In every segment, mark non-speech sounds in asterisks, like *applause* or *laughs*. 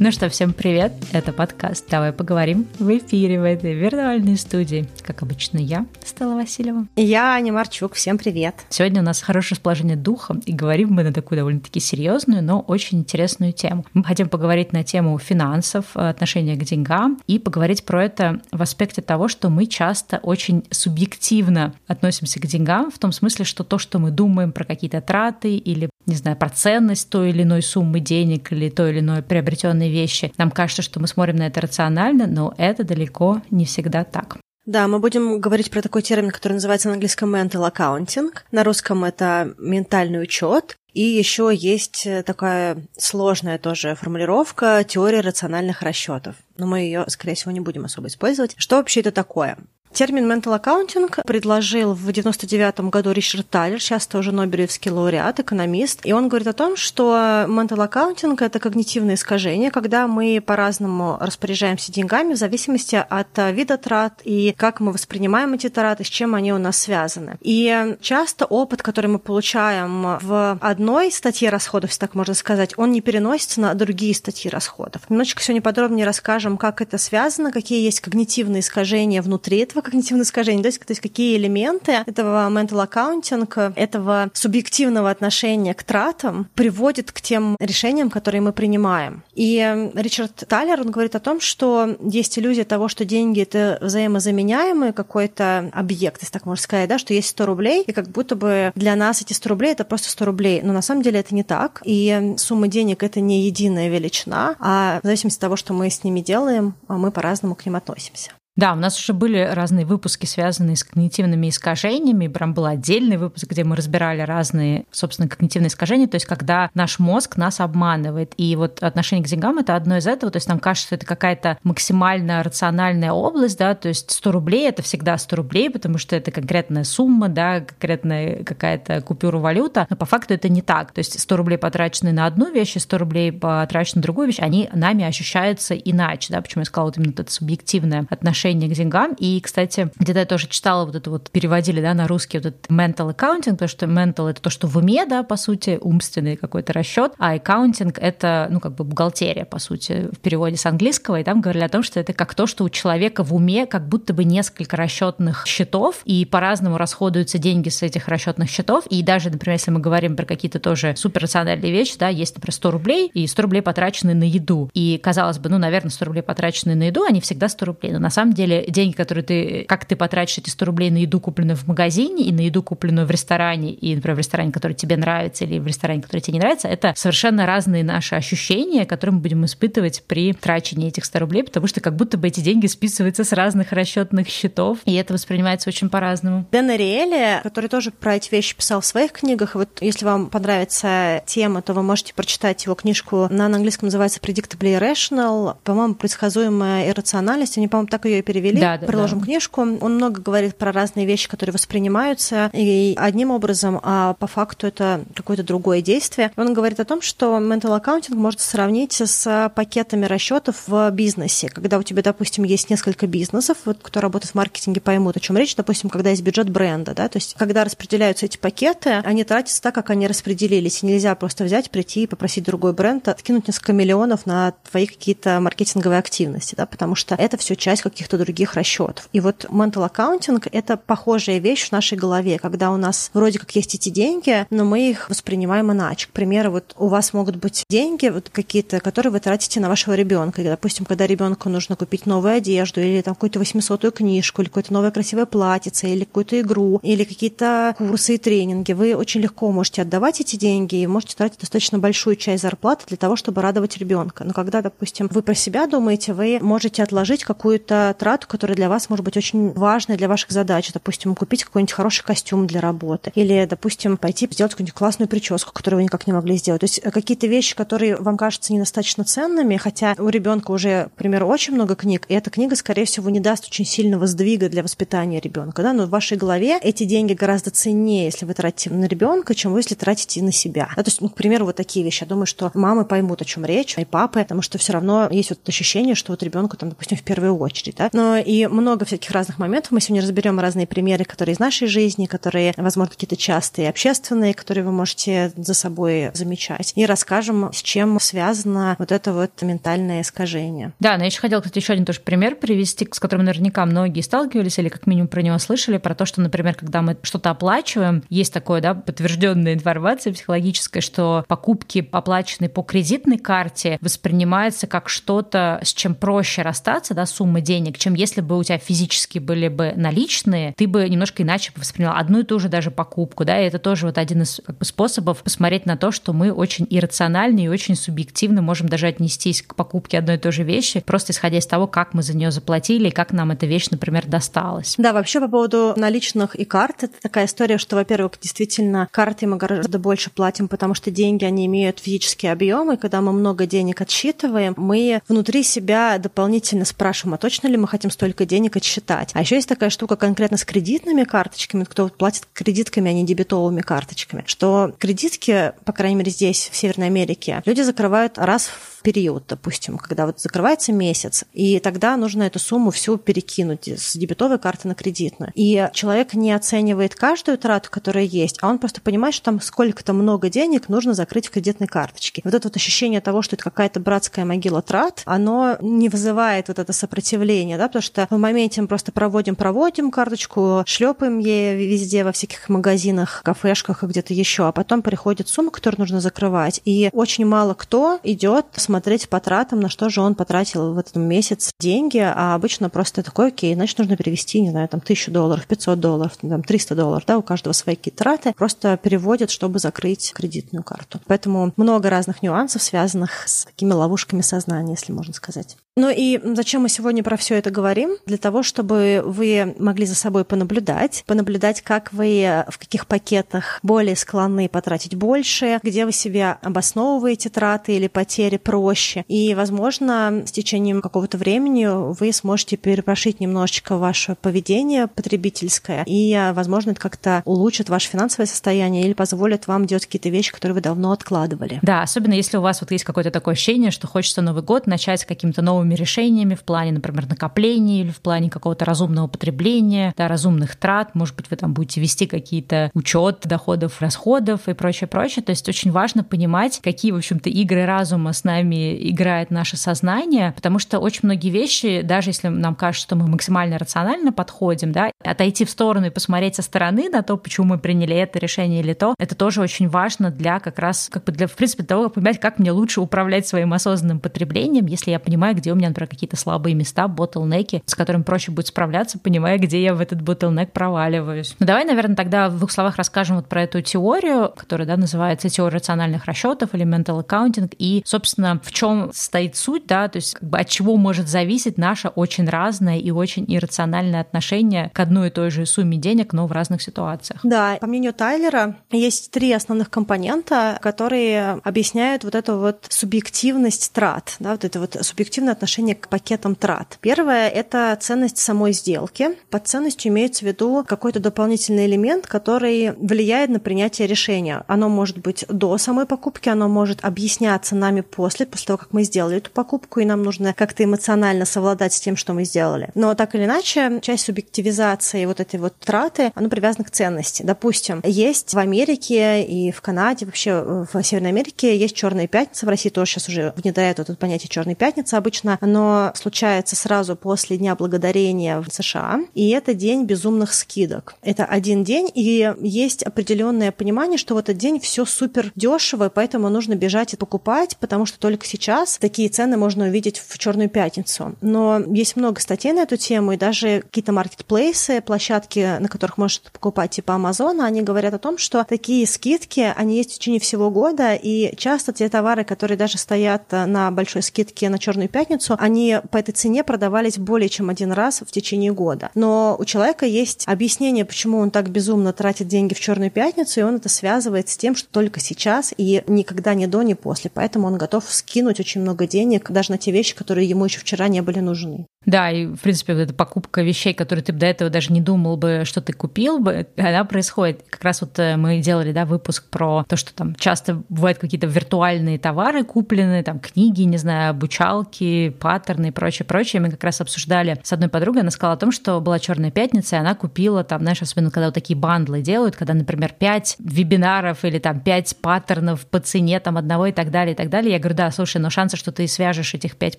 Ну что, всем привет! Это подкаст «Давай поговорим» в эфире в этой виртуальной студии. Как обычно, я, Стелла Васильева. И я, Аня Марчук. Всем привет! Сегодня у нас хорошее расположение духа, и говорим мы на такую довольно-таки серьезную, но очень интересную тему. Мы хотим поговорить на тему финансов, отношения к деньгам, и поговорить про это в аспекте того, что мы часто очень субъективно относимся к деньгам, в том смысле, что то, что мы думаем про какие-то траты или, не знаю, про ценность той или иной суммы денег или той или иной приобретенной вещи. Нам кажется, что мы смотрим на это рационально, но это далеко не всегда так. Да, мы будем говорить про такой термин, который называется на английском mental accounting. На русском это ментальный учет. И еще есть такая сложная тоже формулировка теория рациональных расчетов. Но мы ее, скорее всего, не будем особо использовать. Что вообще это такое? Термин mental accounting предложил в 99 году Ричард Тайлер, сейчас тоже Нобелевский лауреат, экономист, и он говорит о том, что mental accounting – это когнитивное искажение, когда мы по-разному распоряжаемся деньгами в зависимости от вида трат и как мы воспринимаем эти траты, с чем они у нас связаны. И часто опыт, который мы получаем в одной статье расходов, если так можно сказать, он не переносится на другие статьи расходов. Немножечко сегодня подробнее расскажем, как это связано, какие есть когнитивные искажения внутри этого когнитивного искажения, то есть, то есть какие элементы этого mental accounting, этого субъективного отношения к тратам приводят к тем решениям, которые мы принимаем. И Ричард Талер, он говорит о том, что есть иллюзия того, что деньги — это взаимозаменяемый какой-то объект, если так можно сказать, да, что есть 100 рублей, и как будто бы для нас эти 100 рублей — это просто 100 рублей. Но на самом деле это не так. И сумма денег — это не единая величина, а в зависимости от того, что мы с ними делаем, мы по-разному к ним относимся. Да, у нас уже были разные выпуски, связанные с когнитивными искажениями. Прям был отдельный выпуск, где мы разбирали разные, собственно, когнитивные искажения, то есть когда наш мозг нас обманывает. И вот отношение к деньгам — это одно из этого. То есть нам кажется, что это какая-то максимально рациональная область, да, то есть 100 рублей — это всегда 100 рублей, потому что это конкретная сумма, да, конкретная какая-то купюра валюта, но по факту это не так. То есть 100 рублей потраченные на одну вещь и 100 рублей потрачены на другую вещь, они нами ощущаются иначе, да, почему я сказала вот именно это субъективное отношение отношение к деньгам. И, кстати, где-то я тоже читала вот это вот, переводили, да, на русский вот этот mental accounting, потому что mental — это то, что в уме, да, по сути, умственный какой-то расчет, а accounting — это, ну, как бы бухгалтерия, по сути, в переводе с английского, и там говорили о том, что это как то, что у человека в уме как будто бы несколько расчетных счетов, и по-разному расходуются деньги с этих расчетных счетов, и даже, например, если мы говорим про какие-то тоже суперрациональные вещи, да, есть, например, 100 рублей, и 100 рублей потрачены на еду, и, казалось бы, ну, наверное, 100 рублей потрачены на еду, они всегда 100 рублей, но на самом деле деньги, которые ты, как ты потратишь эти 100 рублей на еду, купленную в магазине, и на еду, купленную в ресторане, и, например, в ресторане, который тебе нравится, или в ресторане, который тебе не нравится, это совершенно разные наши ощущения, которые мы будем испытывать при трачении этих 100 рублей, потому что как будто бы эти деньги списываются с разных расчетных счетов, и это воспринимается очень по-разному. Дэн Ариэли, который тоже про эти вещи писал в своих книгах, вот если вам понравится тема, то вы можете прочитать его книжку, она на английском называется Predictably Irrational, по-моему, предсказуемая иррациональность, они, по-моему, так ее и перевели. Да, да, приложим да. книжку. Он много говорит про разные вещи, которые воспринимаются и одним образом, а по факту это какое-то другое действие. Он говорит о том, что mental accounting можно сравнить с пакетами расчетов в бизнесе. Когда у тебя, допустим, есть несколько бизнесов, вот, кто работает в маркетинге, поймут, о чем речь. Допустим, когда есть бюджет бренда, да, то есть когда распределяются эти пакеты, они тратятся так, как они распределились. И нельзя просто взять, прийти и попросить другой бренд откинуть несколько миллионов на твои какие-то маркетинговые активности, да, потому что это все часть каких-то других расчетов. И вот mental accounting – это похожая вещь в нашей голове, когда у нас вроде как есть эти деньги, но мы их воспринимаем иначе. К примеру, вот у вас могут быть деньги вот какие-то, которые вы тратите на вашего ребенка. Допустим, когда ребенку нужно купить новую одежду или там какую-то 800 книжку, или какое-то новое красивое платьице, или какую-то игру, или какие-то курсы и тренинги, вы очень легко можете отдавать эти деньги и можете тратить достаточно большую часть зарплаты для того, чтобы радовать ребенка. Но когда, допустим, вы про себя думаете, вы можете отложить какую-то трату, которая которая для вас может быть очень важной для ваших задач. Допустим, купить какой-нибудь хороший костюм для работы. Или, допустим, пойти сделать какую-нибудь классную прическу, которую вы никак не могли сделать. То есть э, какие-то вещи, которые вам кажутся недостаточно ценными, хотя у ребенка уже, к примеру, очень много книг, и эта книга, скорее всего, не даст очень сильного сдвига для воспитания ребенка. Да? Но в вашей голове эти деньги гораздо ценнее, если вы тратите на ребенка, чем вы, если тратите на себя. Да? То есть, ну, к примеру, вот такие вещи. Я думаю, что мамы поймут, о чем речь, и папы, потому что все равно есть вот ощущение, что вот ребенку там, допустим, в первую очередь. Да? Но и много всяких разных моментов. Мы сегодня разберем разные примеры, которые из нашей жизни, которые, возможно, какие-то частые, общественные, которые вы можете за собой замечать, и расскажем, с чем связано вот это вот ментальное искажение. Да, но я еще хотела, кстати, еще один тоже пример привести, с которым наверняка многие сталкивались или как минимум про него слышали, про то, что, например, когда мы что-то оплачиваем, есть такое, да, подтвержденная информация психологическая, что покупки, оплаченные по кредитной карте, воспринимаются как что-то, с чем проще расстаться, да, суммы денег, чем если бы у тебя физически были бы наличные, ты бы немножко иначе воспринял одну и ту же даже покупку, да, и это тоже вот один из как бы, способов посмотреть на то, что мы очень иррациональны и очень субъективно можем даже отнестись к покупке одной и той же вещи, просто исходя из того, как мы за нее заплатили и как нам эта вещь, например, досталась. Да, вообще по поводу наличных и карт, это такая история, что, во-первых, действительно, карты мы гораздо больше платим, потому что деньги, они имеют физический объем, и когда мы много денег отсчитываем, мы внутри себя дополнительно спрашиваем, а точно ли мы хотим столько денег отсчитать? А еще есть такая штука конкретно с кредитными карточками, кто платит кредитками, а не дебетовыми карточками, что кредитки, по крайней мере здесь, в Северной Америке, люди закрывают раз в период, допустим, когда вот закрывается месяц, и тогда нужно эту сумму всю перекинуть с дебетовой карты на кредитную. И человек не оценивает каждую трату, которая есть, а он просто понимает, что там сколько-то много денег нужно закрыть в кредитной карточке. Вот это вот ощущение того, что это какая-то братская могила трат, оно не вызывает вот это сопротивление, да, потому что в моменте мы просто проводим-проводим карточку, шлепаем ей везде, во всяких магазинах, кафешках и где-то еще, а потом приходит сумма, которую нужно закрывать, и очень мало кто идет смотреть по тратам, на что же он потратил в этом месяц деньги, а обычно просто такой, окей, значит, нужно перевести, не знаю, там, тысячу долларов, 500 долларов, там, 300 долларов, да, у каждого свои какие-то траты, просто переводят, чтобы закрыть кредитную карту. Поэтому много разных нюансов, связанных с такими ловушками сознания, если можно сказать. Ну и зачем мы сегодня про все это говорим? Для того, чтобы вы могли за собой понаблюдать, понаблюдать, как вы в каких пакетах более склонны потратить больше, где вы себя обосновываете траты или потери проще. И, возможно, с течением какого-то времени вы сможете перепрошить немножечко ваше поведение потребительское, и, возможно, это как-то улучшит ваше финансовое состояние или позволит вам делать какие-то вещи, которые вы давно откладывали. Да, особенно если у вас вот есть какое-то такое ощущение, что хочется Новый год начать с какими-то новыми новыми решениями в плане, например, накопления или в плане какого-то разумного потребления, да, разумных трат. Может быть, вы там будете вести какие-то учет доходов, расходов и прочее, прочее. То есть очень важно понимать, какие, в общем-то, игры разума с нами играет наше сознание, потому что очень многие вещи, даже если нам кажется, что мы максимально рационально подходим, да, отойти в сторону и посмотреть со стороны на то, почему мы приняли это решение или то, это тоже очень важно для как раз, как бы для, в принципе, того, как понимать, как мне лучше управлять своим осознанным потреблением, если я понимаю, где у меня, например, какие-то слабые места, ботлнеки, с которыми проще будет справляться, понимая, где я в этот ботлнек проваливаюсь. Ну, давай, наверное, тогда в двух словах расскажем вот про эту теорию, которая, да, называется теория рациональных расчетов или mental accounting, и, собственно, в чем стоит суть, да, то есть как бы от чего может зависеть наше очень разное и очень иррациональное отношение к одной и той же сумме денег, но в разных ситуациях. Да, по мнению Тайлера, есть три основных компонента, которые объясняют вот эту вот субъективность трат, да, вот это вот субъективное отношение отношение к пакетам трат. Первое – это ценность самой сделки. Под ценностью имеется в виду какой-то дополнительный элемент, который влияет на принятие решения. Оно может быть до самой покупки, оно может объясняться нами после, после того, как мы сделали эту покупку, и нам нужно как-то эмоционально совладать с тем, что мы сделали. Но так или иначе, часть субъективизации вот этой вот траты, она привязана к ценности. Допустим, есть в Америке и в Канаде, вообще в Северной Америке есть черная пятница, в России тоже сейчас уже внедряют это понятие черной пятницы. Обычно оно случается сразу после Дня Благодарения в США, и это день безумных скидок. Это один день, и есть определенное понимание, что в этот день все супер дешево, поэтому нужно бежать и покупать, потому что только сейчас такие цены можно увидеть в Черную пятницу. Но есть много статей на эту тему, и даже какие-то маркетплейсы, площадки, на которых можно покупать, типа Амазона, они говорят о том, что такие скидки, они есть в течение всего года, и часто те товары, которые даже стоят на большой скидке на Черную пятницу, пятницу, они по этой цене продавались более чем один раз в течение года. Но у человека есть объяснение, почему он так безумно тратит деньги в черную пятницу, и он это связывает с тем, что только сейчас и никогда не до, ни после. Поэтому он готов скинуть очень много денег даже на те вещи, которые ему еще вчера не были нужны. Да, и, в принципе, вот эта покупка вещей, которые ты до этого даже не думал бы, что ты купил бы, она происходит. Как раз вот э, мы делали, да, выпуск про то, что там часто бывают какие-то виртуальные товары куплены, там книги, не знаю, обучалки, паттерны и прочее, прочее. Мы как раз обсуждали с одной подругой, она сказала о том, что была Черная пятница, и она купила там, знаешь, особенно когда вот такие бандлы делают, когда, например, 5 вебинаров или там 5 паттернов по цене там одного и так далее, и так далее. Я говорю, да, слушай, но шансы, что ты свяжешь этих 5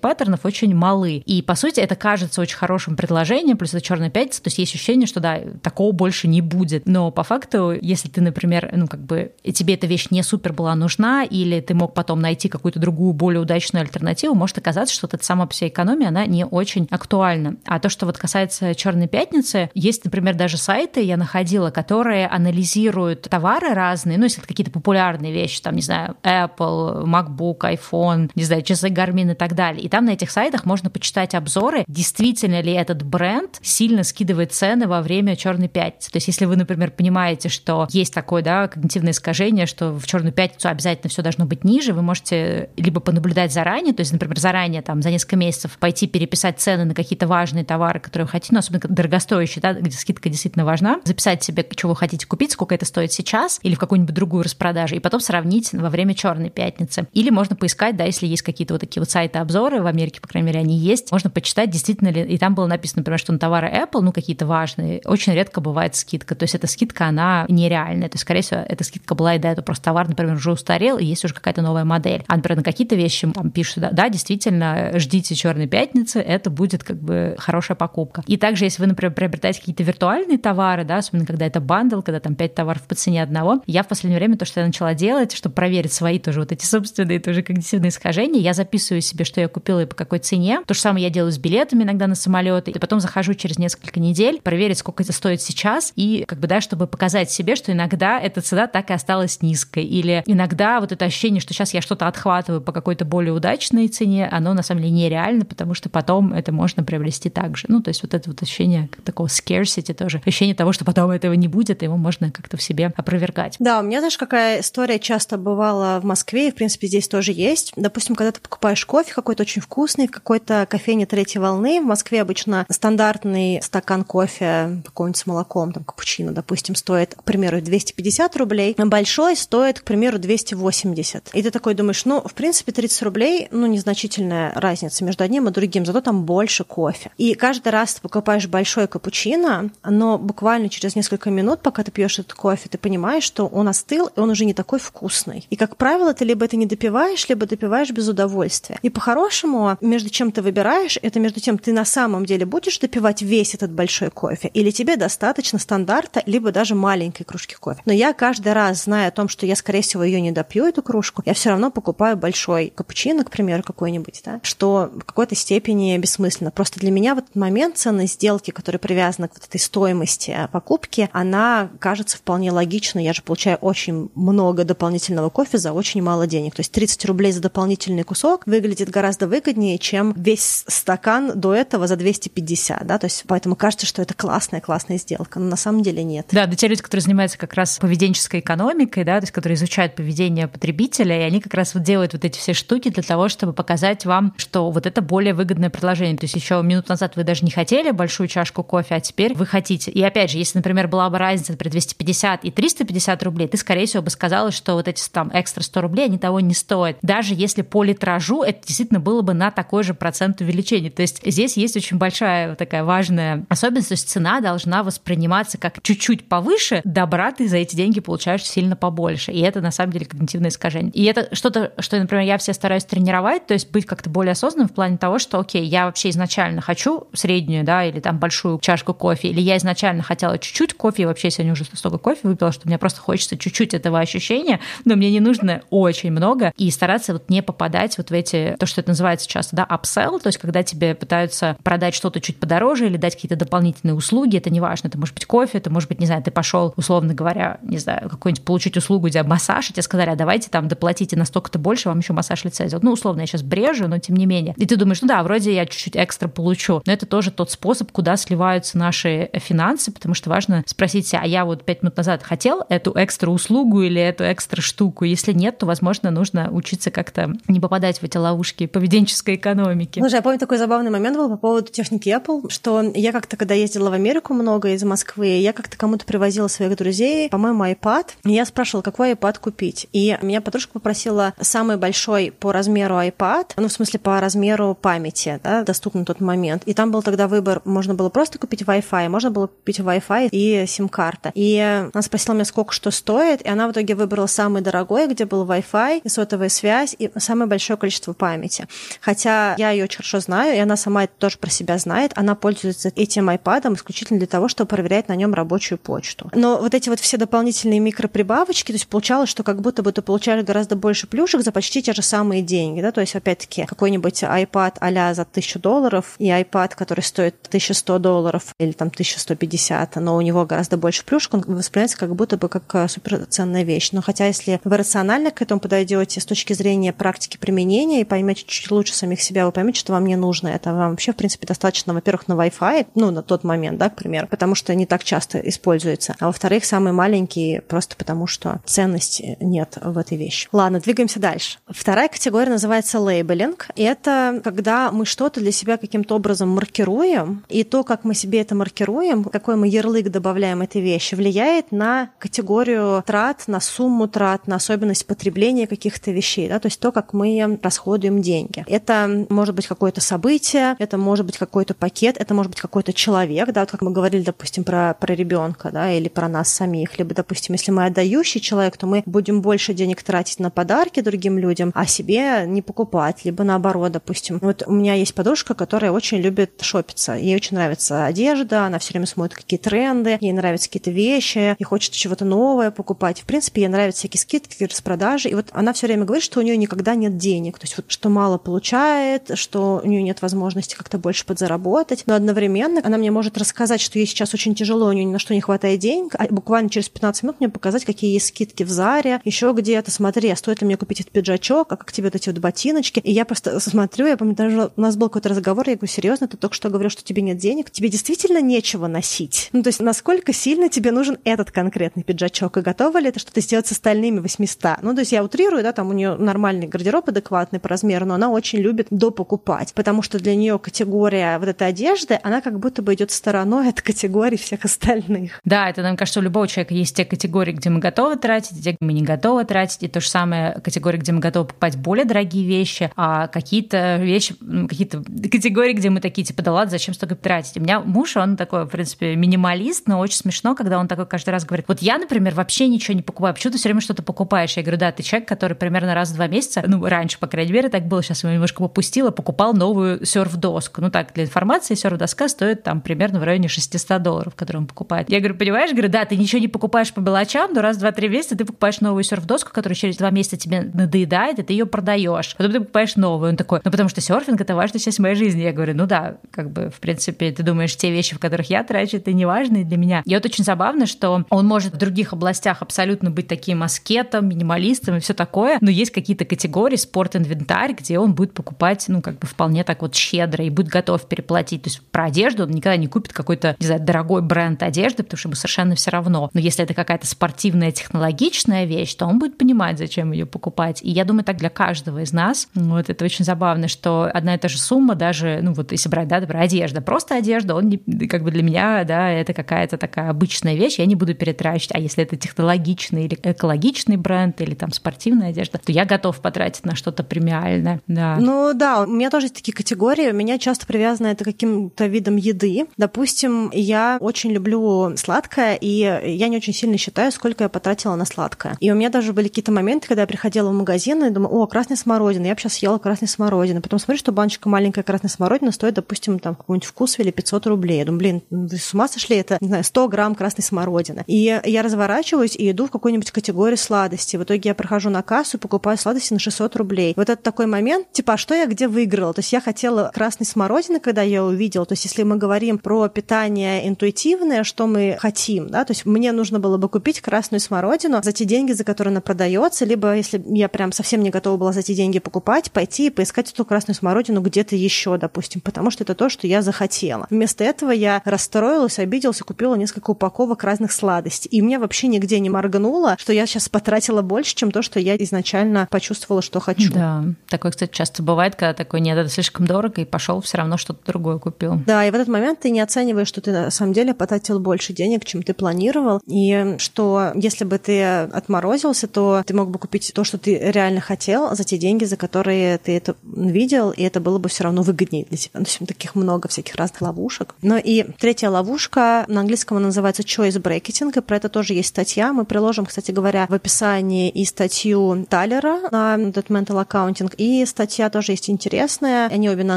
паттернов, очень малы. И, по сути, это кажется очень хорошим предложением, плюс это черная пятница, то есть есть ощущение, что да, такого больше не будет. Но по факту, если ты, например, ну как бы тебе эта вещь не супер была нужна, или ты мог потом найти какую-то другую, более удачную альтернативу, может оказаться, что вот сама вся экономия, она не очень актуальна. А то, что вот касается черной пятницы, есть, например, даже сайты, я находила, которые анализируют товары разные, ну, если это какие-то популярные вещи, там, не знаю, Apple, MacBook, iPhone, не знаю, часы Garmin и так далее. И там на этих сайтах можно почитать обзоры, действительно ли этот бренд сильно скидывает цены во время Черной пятницы. То есть, если вы, например, понимаете, что есть такое, да, когнитивное искажение, что в Черную пятницу обязательно все должно быть ниже, вы можете либо понаблюдать заранее, то есть, например, заранее там за несколько месяцев пойти переписать цены на какие-то важные товары, которые вы хотите, ну, особенно дорогостоящие, да, где скидка действительно важна, записать себе, что вы хотите купить, сколько это стоит сейчас, или в какую-нибудь другую распродажу, и потом сравнить во время Черной пятницы. Или можно поискать, да, если есть какие-то вот такие вот сайты обзоры в Америке, по крайней мере, они есть, можно почитать, действительно ли, и там было написано, например, что на товары Apple, ну, какие-то важные, очень редко бывает скидка. То есть эта скидка, она нереальная. То есть, скорее всего, эта скидка была и до этого просто товар, например, уже устарел, и есть уже какая-то новая модель. А, например, на какие-то вещи там пишут, да, да действительно, ждите черной пятницы, это будет как бы хорошая покупка. И также, если вы, например, приобретаете какие-то виртуальные товары, да, особенно когда это бандл, когда там 5 товаров по цене одного, я в последнее время то, что я начала делать, чтобы проверить свои тоже вот эти собственные тоже когнитивные искажения, я записываю себе, что я купила и по какой цене. То же самое я делаю с билетами иногда на самолеты, и потом захожу через несколько недель, проверить, сколько это стоит сейчас, и как бы, да, чтобы показать себе, что иногда эта цена так и осталась низкой, или иногда вот это ощущение, что сейчас я что-то отхватываю по какой-то более удачной цене, оно на самом деле нереально, потому что потом это можно приобрести также. Ну, то есть вот это вот ощущение такого scarcity тоже, ощущение того, что потом этого не будет, его можно как-то в себе опровергать. Да, у меня, знаешь, какая история часто бывала в Москве, и, в принципе, здесь тоже есть. Допустим, когда ты покупаешь кофе какой-то очень вкусный в какой-то кофейне третьей волны, в Москве обычно стандартный стакан кофе какой-нибудь с молоком, там, капучино, допустим, стоит, к примеру, 250 рублей, большой стоит, к примеру, 280. И ты такой думаешь, ну, в принципе, 30 рублей, ну, незначительная разница между одним и другим, зато там больше кофе. И каждый раз ты покупаешь большой капучино, но буквально через несколько минут, пока ты пьешь этот кофе, ты понимаешь, что он остыл, и он уже не такой вкусный. И, как правило, ты либо это не допиваешь, либо допиваешь без удовольствия. И по-хорошему, между чем ты выбираешь, это между тем, ты на самом деле будешь допивать весь этот большой кофе, или тебе достаточно стандарта, либо даже маленькой кружки кофе. Но я каждый раз, зная о том, что я, скорее всего, ее не допью, эту кружку, я все равно покупаю большой капучино, к примеру, какой-нибудь, да, что в какой-то степени бессмысленно. Просто для меня в этот момент ценность сделки, которая привязана к вот этой стоимости покупки, она кажется вполне логичной. Я же получаю очень много дополнительного кофе за очень мало денег. То есть 30 рублей за дополнительный кусок выглядит гораздо выгоднее, чем весь стакан до этого за 250, да, то есть поэтому кажется, что это классная, классная сделка, но на самом деле нет. Да, да те люди, которые занимаются как раз поведенческой экономикой, да, то есть которые изучают поведение потребителя, и они как раз вот делают вот эти все штуки для того, чтобы показать вам, что вот это более выгодное предложение. То есть еще минут назад вы даже не хотели большую чашку кофе, а теперь вы хотите. И опять же, если, например, была бы разница, например, 250 и 350 рублей, ты, скорее всего, бы сказала, что вот эти там экстра 100 рублей, они того не стоят. Даже если по литражу это действительно было бы на такой же процент увеличения. То есть здесь есть очень большая такая важная особенность, то есть цена должна восприниматься как чуть-чуть повыше, добра ты за эти деньги получаешь сильно побольше. И это на самом деле когнитивное искажение. И это что-то, что, например, я все стараюсь тренировать, то есть быть как-то более осознанным в плане того, что, окей, я вообще изначально хочу среднюю, да, или там большую чашку кофе, или я изначально хотела чуть-чуть кофе, и вообще сегодня уже столько кофе выпила, что мне просто хочется чуть-чуть этого ощущения, но мне не нужно очень много, и стараться вот не попадать вот в эти, то, что это называется часто, да, upsell, то есть когда тебе пытаются продать что-то чуть подороже или дать какие-то дополнительные услуги, это не важно, это может быть кофе, это может быть, не знаю, ты пошел, условно говоря, не знаю, какой-нибудь получить услугу, где массаж, и тебе сказали, а давайте там доплатите на столько-то больше, вам еще массаж лица сделать. Ну, условно, я сейчас брежу, но тем не менее. И ты думаешь, ну да, вроде я чуть-чуть экстра получу, но это тоже тот способ, куда сливаются наши финансы, потому что важно спросить себя, а я вот пять минут назад хотел эту экстра услугу или эту экстра штуку? Если нет, то, возможно, нужно учиться как-то не попадать в эти ловушки поведенческой экономики. Слушай, я помню такой забавный момент был по поводу техники Apple, что я как-то, когда ездила в Америку много из Москвы, я как-то кому-то привозила своих друзей, по-моему, iPad, и я спрашивала, какой iPad купить. И меня подружка попросила самый большой по размеру iPad, ну, в смысле, по размеру памяти, да, доступный на тот момент. И там был тогда выбор, можно было просто купить Wi-Fi, можно было купить Wi-Fi и сим-карта. И она спросила меня, сколько что стоит, и она в итоге выбрала самый дорогой, где был Wi-Fi и сотовая связь, и самое большое количество памяти. Хотя я ее очень хорошо знаю, и она сама это тоже про себя знает, она пользуется этим iPad исключительно для того, чтобы проверять на нем рабочую почту. Но вот эти вот все дополнительные микроприбавочки, то есть получалось, что как будто бы ты получаешь гораздо больше плюшек за почти те же самые деньги, да, то есть опять-таки какой-нибудь iPad а за тысячу долларов и iPad, который стоит 1100 долларов или там 1150, но у него гораздо больше плюшек, он воспринимается как будто бы как э, суперценная вещь. Но хотя если вы рационально к этому подойдете с точки зрения практики применения и поймете чуть лучше самих себя, вы поймете, что вам не нужно это. Вам вообще, в принципе, достаточно, во-первых, на Wi-Fi, ну, на тот момент, да, к примеру, потому что не так часто используется. А во-вторых, самые маленькие просто потому, что ценности нет в этой вещи. Ладно, двигаемся дальше. Вторая категория называется лейбелинг. Это когда мы что-то для себя каким-то образом маркируем, и то, как мы себе это маркируем, какой мы ярлык добавляем этой вещи, влияет на категорию трат, на сумму трат, на особенность потребления каких-то вещей, да, то есть то, как мы расходуем деньги. Это может быть какое-то событие, это может быть какой-то пакет, это может быть какой-то человек, да, вот как мы говорили, допустим, про, про ребенка, да, или про нас самих, либо, допустим, если мы отдающий человек, то мы будем больше денег тратить на подарки другим людям, а себе не покупать, либо наоборот, допустим. Вот у меня есть подружка, которая очень любит шопиться. Ей очень нравится одежда, она все время смотрит какие тренды, ей нравятся какие-то вещи, и хочет чего-то новое покупать. В принципе, ей нравятся всякие скидки, распродажи. И вот она все время говорит, что у нее никогда нет денег. То есть вот что мало получает, что у нее нет возможности как-то больше подзаработать. Но одновременно она мне может рассказать, что ей сейчас очень тяжело, у нее ни на что не хватает денег, а буквально через 15 минут мне показать, какие есть скидки в Заре, еще где-то. Смотри, а стоит ли мне купить этот пиджачок, а как тебе вот эти вот ботиночки? И я просто смотрю, я помню, даже у нас был какой-то разговор, я говорю, серьезно, ты только что говорил, что тебе нет денег, тебе действительно нечего носить? Ну, то есть насколько сильно тебе нужен этот конкретный пиджачок, и готова ли это что-то сделать с остальными 800? Ну, то есть я утрирую, да, там у нее нормальный гардероб адекватный по размеру, но она очень любит допокупать, потому что для нее категория вот этой одежды, она как будто бы идет стороной *laughs* от категории всех остальных. Да, это, нам кажется, у любого человека есть те категории, где мы готовы тратить, где мы не готовы тратить, и то же самое категории, где мы готовы покупать более дорогие вещи, а какие-то вещи, какие-то категории, где мы такие, типа, да ладно, зачем столько тратить? У меня муж, он такой, в принципе, минималист, но очень смешно, когда он такой каждый раз говорит, вот я, например, вообще ничего не покупаю, почему ты все время что-то покупаешь? Я говорю, да, ты человек, который примерно раз в два месяца, ну, раньше, по крайней мере, так было, сейчас я немножко попустила, покупал новую серф-доску. Ну, так, для информации, серф-доска стоит там примерно в районе 600 долларов, которую он покупает. Я говорю, понимаешь, говорю, да, ты ничего не покупаешь по мелочам, но раз в два-три месяца ты покупаешь новую серф-доску, которая через два месяца тебе надоедает, и ты ее продаешь. Потом ты покупаешь новую. Он такой, ну, потому что серфинг — это важная часть моей жизни. Я говорю, ну да, как бы, в принципе, ты думаешь, те вещи, в которых я трачу, это не важные для меня. И вот очень забавно, что он может в других областях абсолютно быть таким аскетом, минималистом и все такое, но есть какие-то категории, спорт-инвентарь, где он будет покупать, ну, как бы вполне так вот щедро и будет готов переплатить. То есть про одежду он никогда не купит какой-то, не знаю, дорогой бренд одежды, потому что ему совершенно все равно. Но если это какая-то спортивная, технологичная вещь, то он будет понимать, зачем ее покупать. И я думаю, так для каждого из нас. Вот это очень забавно, что одна и та же сумма, даже, ну вот если брать, да, например, одежда, просто одежда, он не, как бы для меня, да, это какая-то такая обычная вещь, я не буду перетрачивать. А если это технологичный или экологичный бренд, или там спортивная одежда, то я готов потратить на что-то премиальное. Да. Ну да, у меня тоже есть такие категории. У меня часто привязано это каким-то видом еды. Допустим, я очень люблю сладкое, и я не очень сильно считаю, сколько я потратила на сладкое. И у меня даже были какие-то моменты, когда я приходила в магазин и думаю, о, красная смородина, я бы сейчас съела красной смородины. Потом смотрю, что баночка маленькая красной смородины стоит, допустим, там какой-нибудь вкус или 500 рублей. Я думаю, блин, вы с ума сошли? Это, не знаю, 100 грамм красной смородины. И я разворачиваюсь и иду в какую-нибудь категорию сладости. В итоге я прохожу на кассу и покупаю сладости на 600 рублей. Вот это такой момент, типа, а что я где выиграла? То есть я хотела красной смородины, когда я увидела. То есть если мы говорим про питание интуитивное, что мы хотим, да, то есть мне нужно было бы купить красную смородину за те деньги, за которые она продается, либо если я прям совсем не готова была за эти деньги покупать, пойти и поискать эту красную смородину где-то еще, допустим, потому что это то, что я захотела. Вместо этого я расстроилась, обиделась и купила несколько упаковок разных сладостей. И мне вообще нигде не моргнуло, что я сейчас потратила больше, чем то, что я изначально почувствовала, что хочу. Да, такое, кстати, часто бывает, когда такой, нет, это слишком дорого, и пошел все равно что-то другое купил. Да, и в этот момент ты не оцениваешь, что ты на самом деле потратил больше денег, чем ты планировал, и что если бы ты отморозился, то ты мог бы купить то, что ты реально хотел, за те деньги, за которые ты это видел, и это было бы все равно выгоднее для тебя. Ну, то есть таких много всяких разных ловушек. Но и третья ловушка, на английском она называется choice bracketing, и про это тоже есть статья. Мы приложим, кстати говоря, в описании и статью Талера на этот mental accounting, и статья тоже есть интересная, они обе на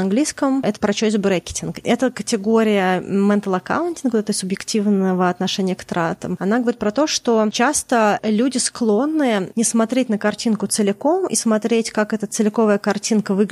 английском. Это про choice bracketing. Это категория mental accounting, это субъективного отношения к тратам. Она говорит про то, что часто люди склонны не смотреть на картинку целиком и смотреть, как эта целиковая картинка выглядит,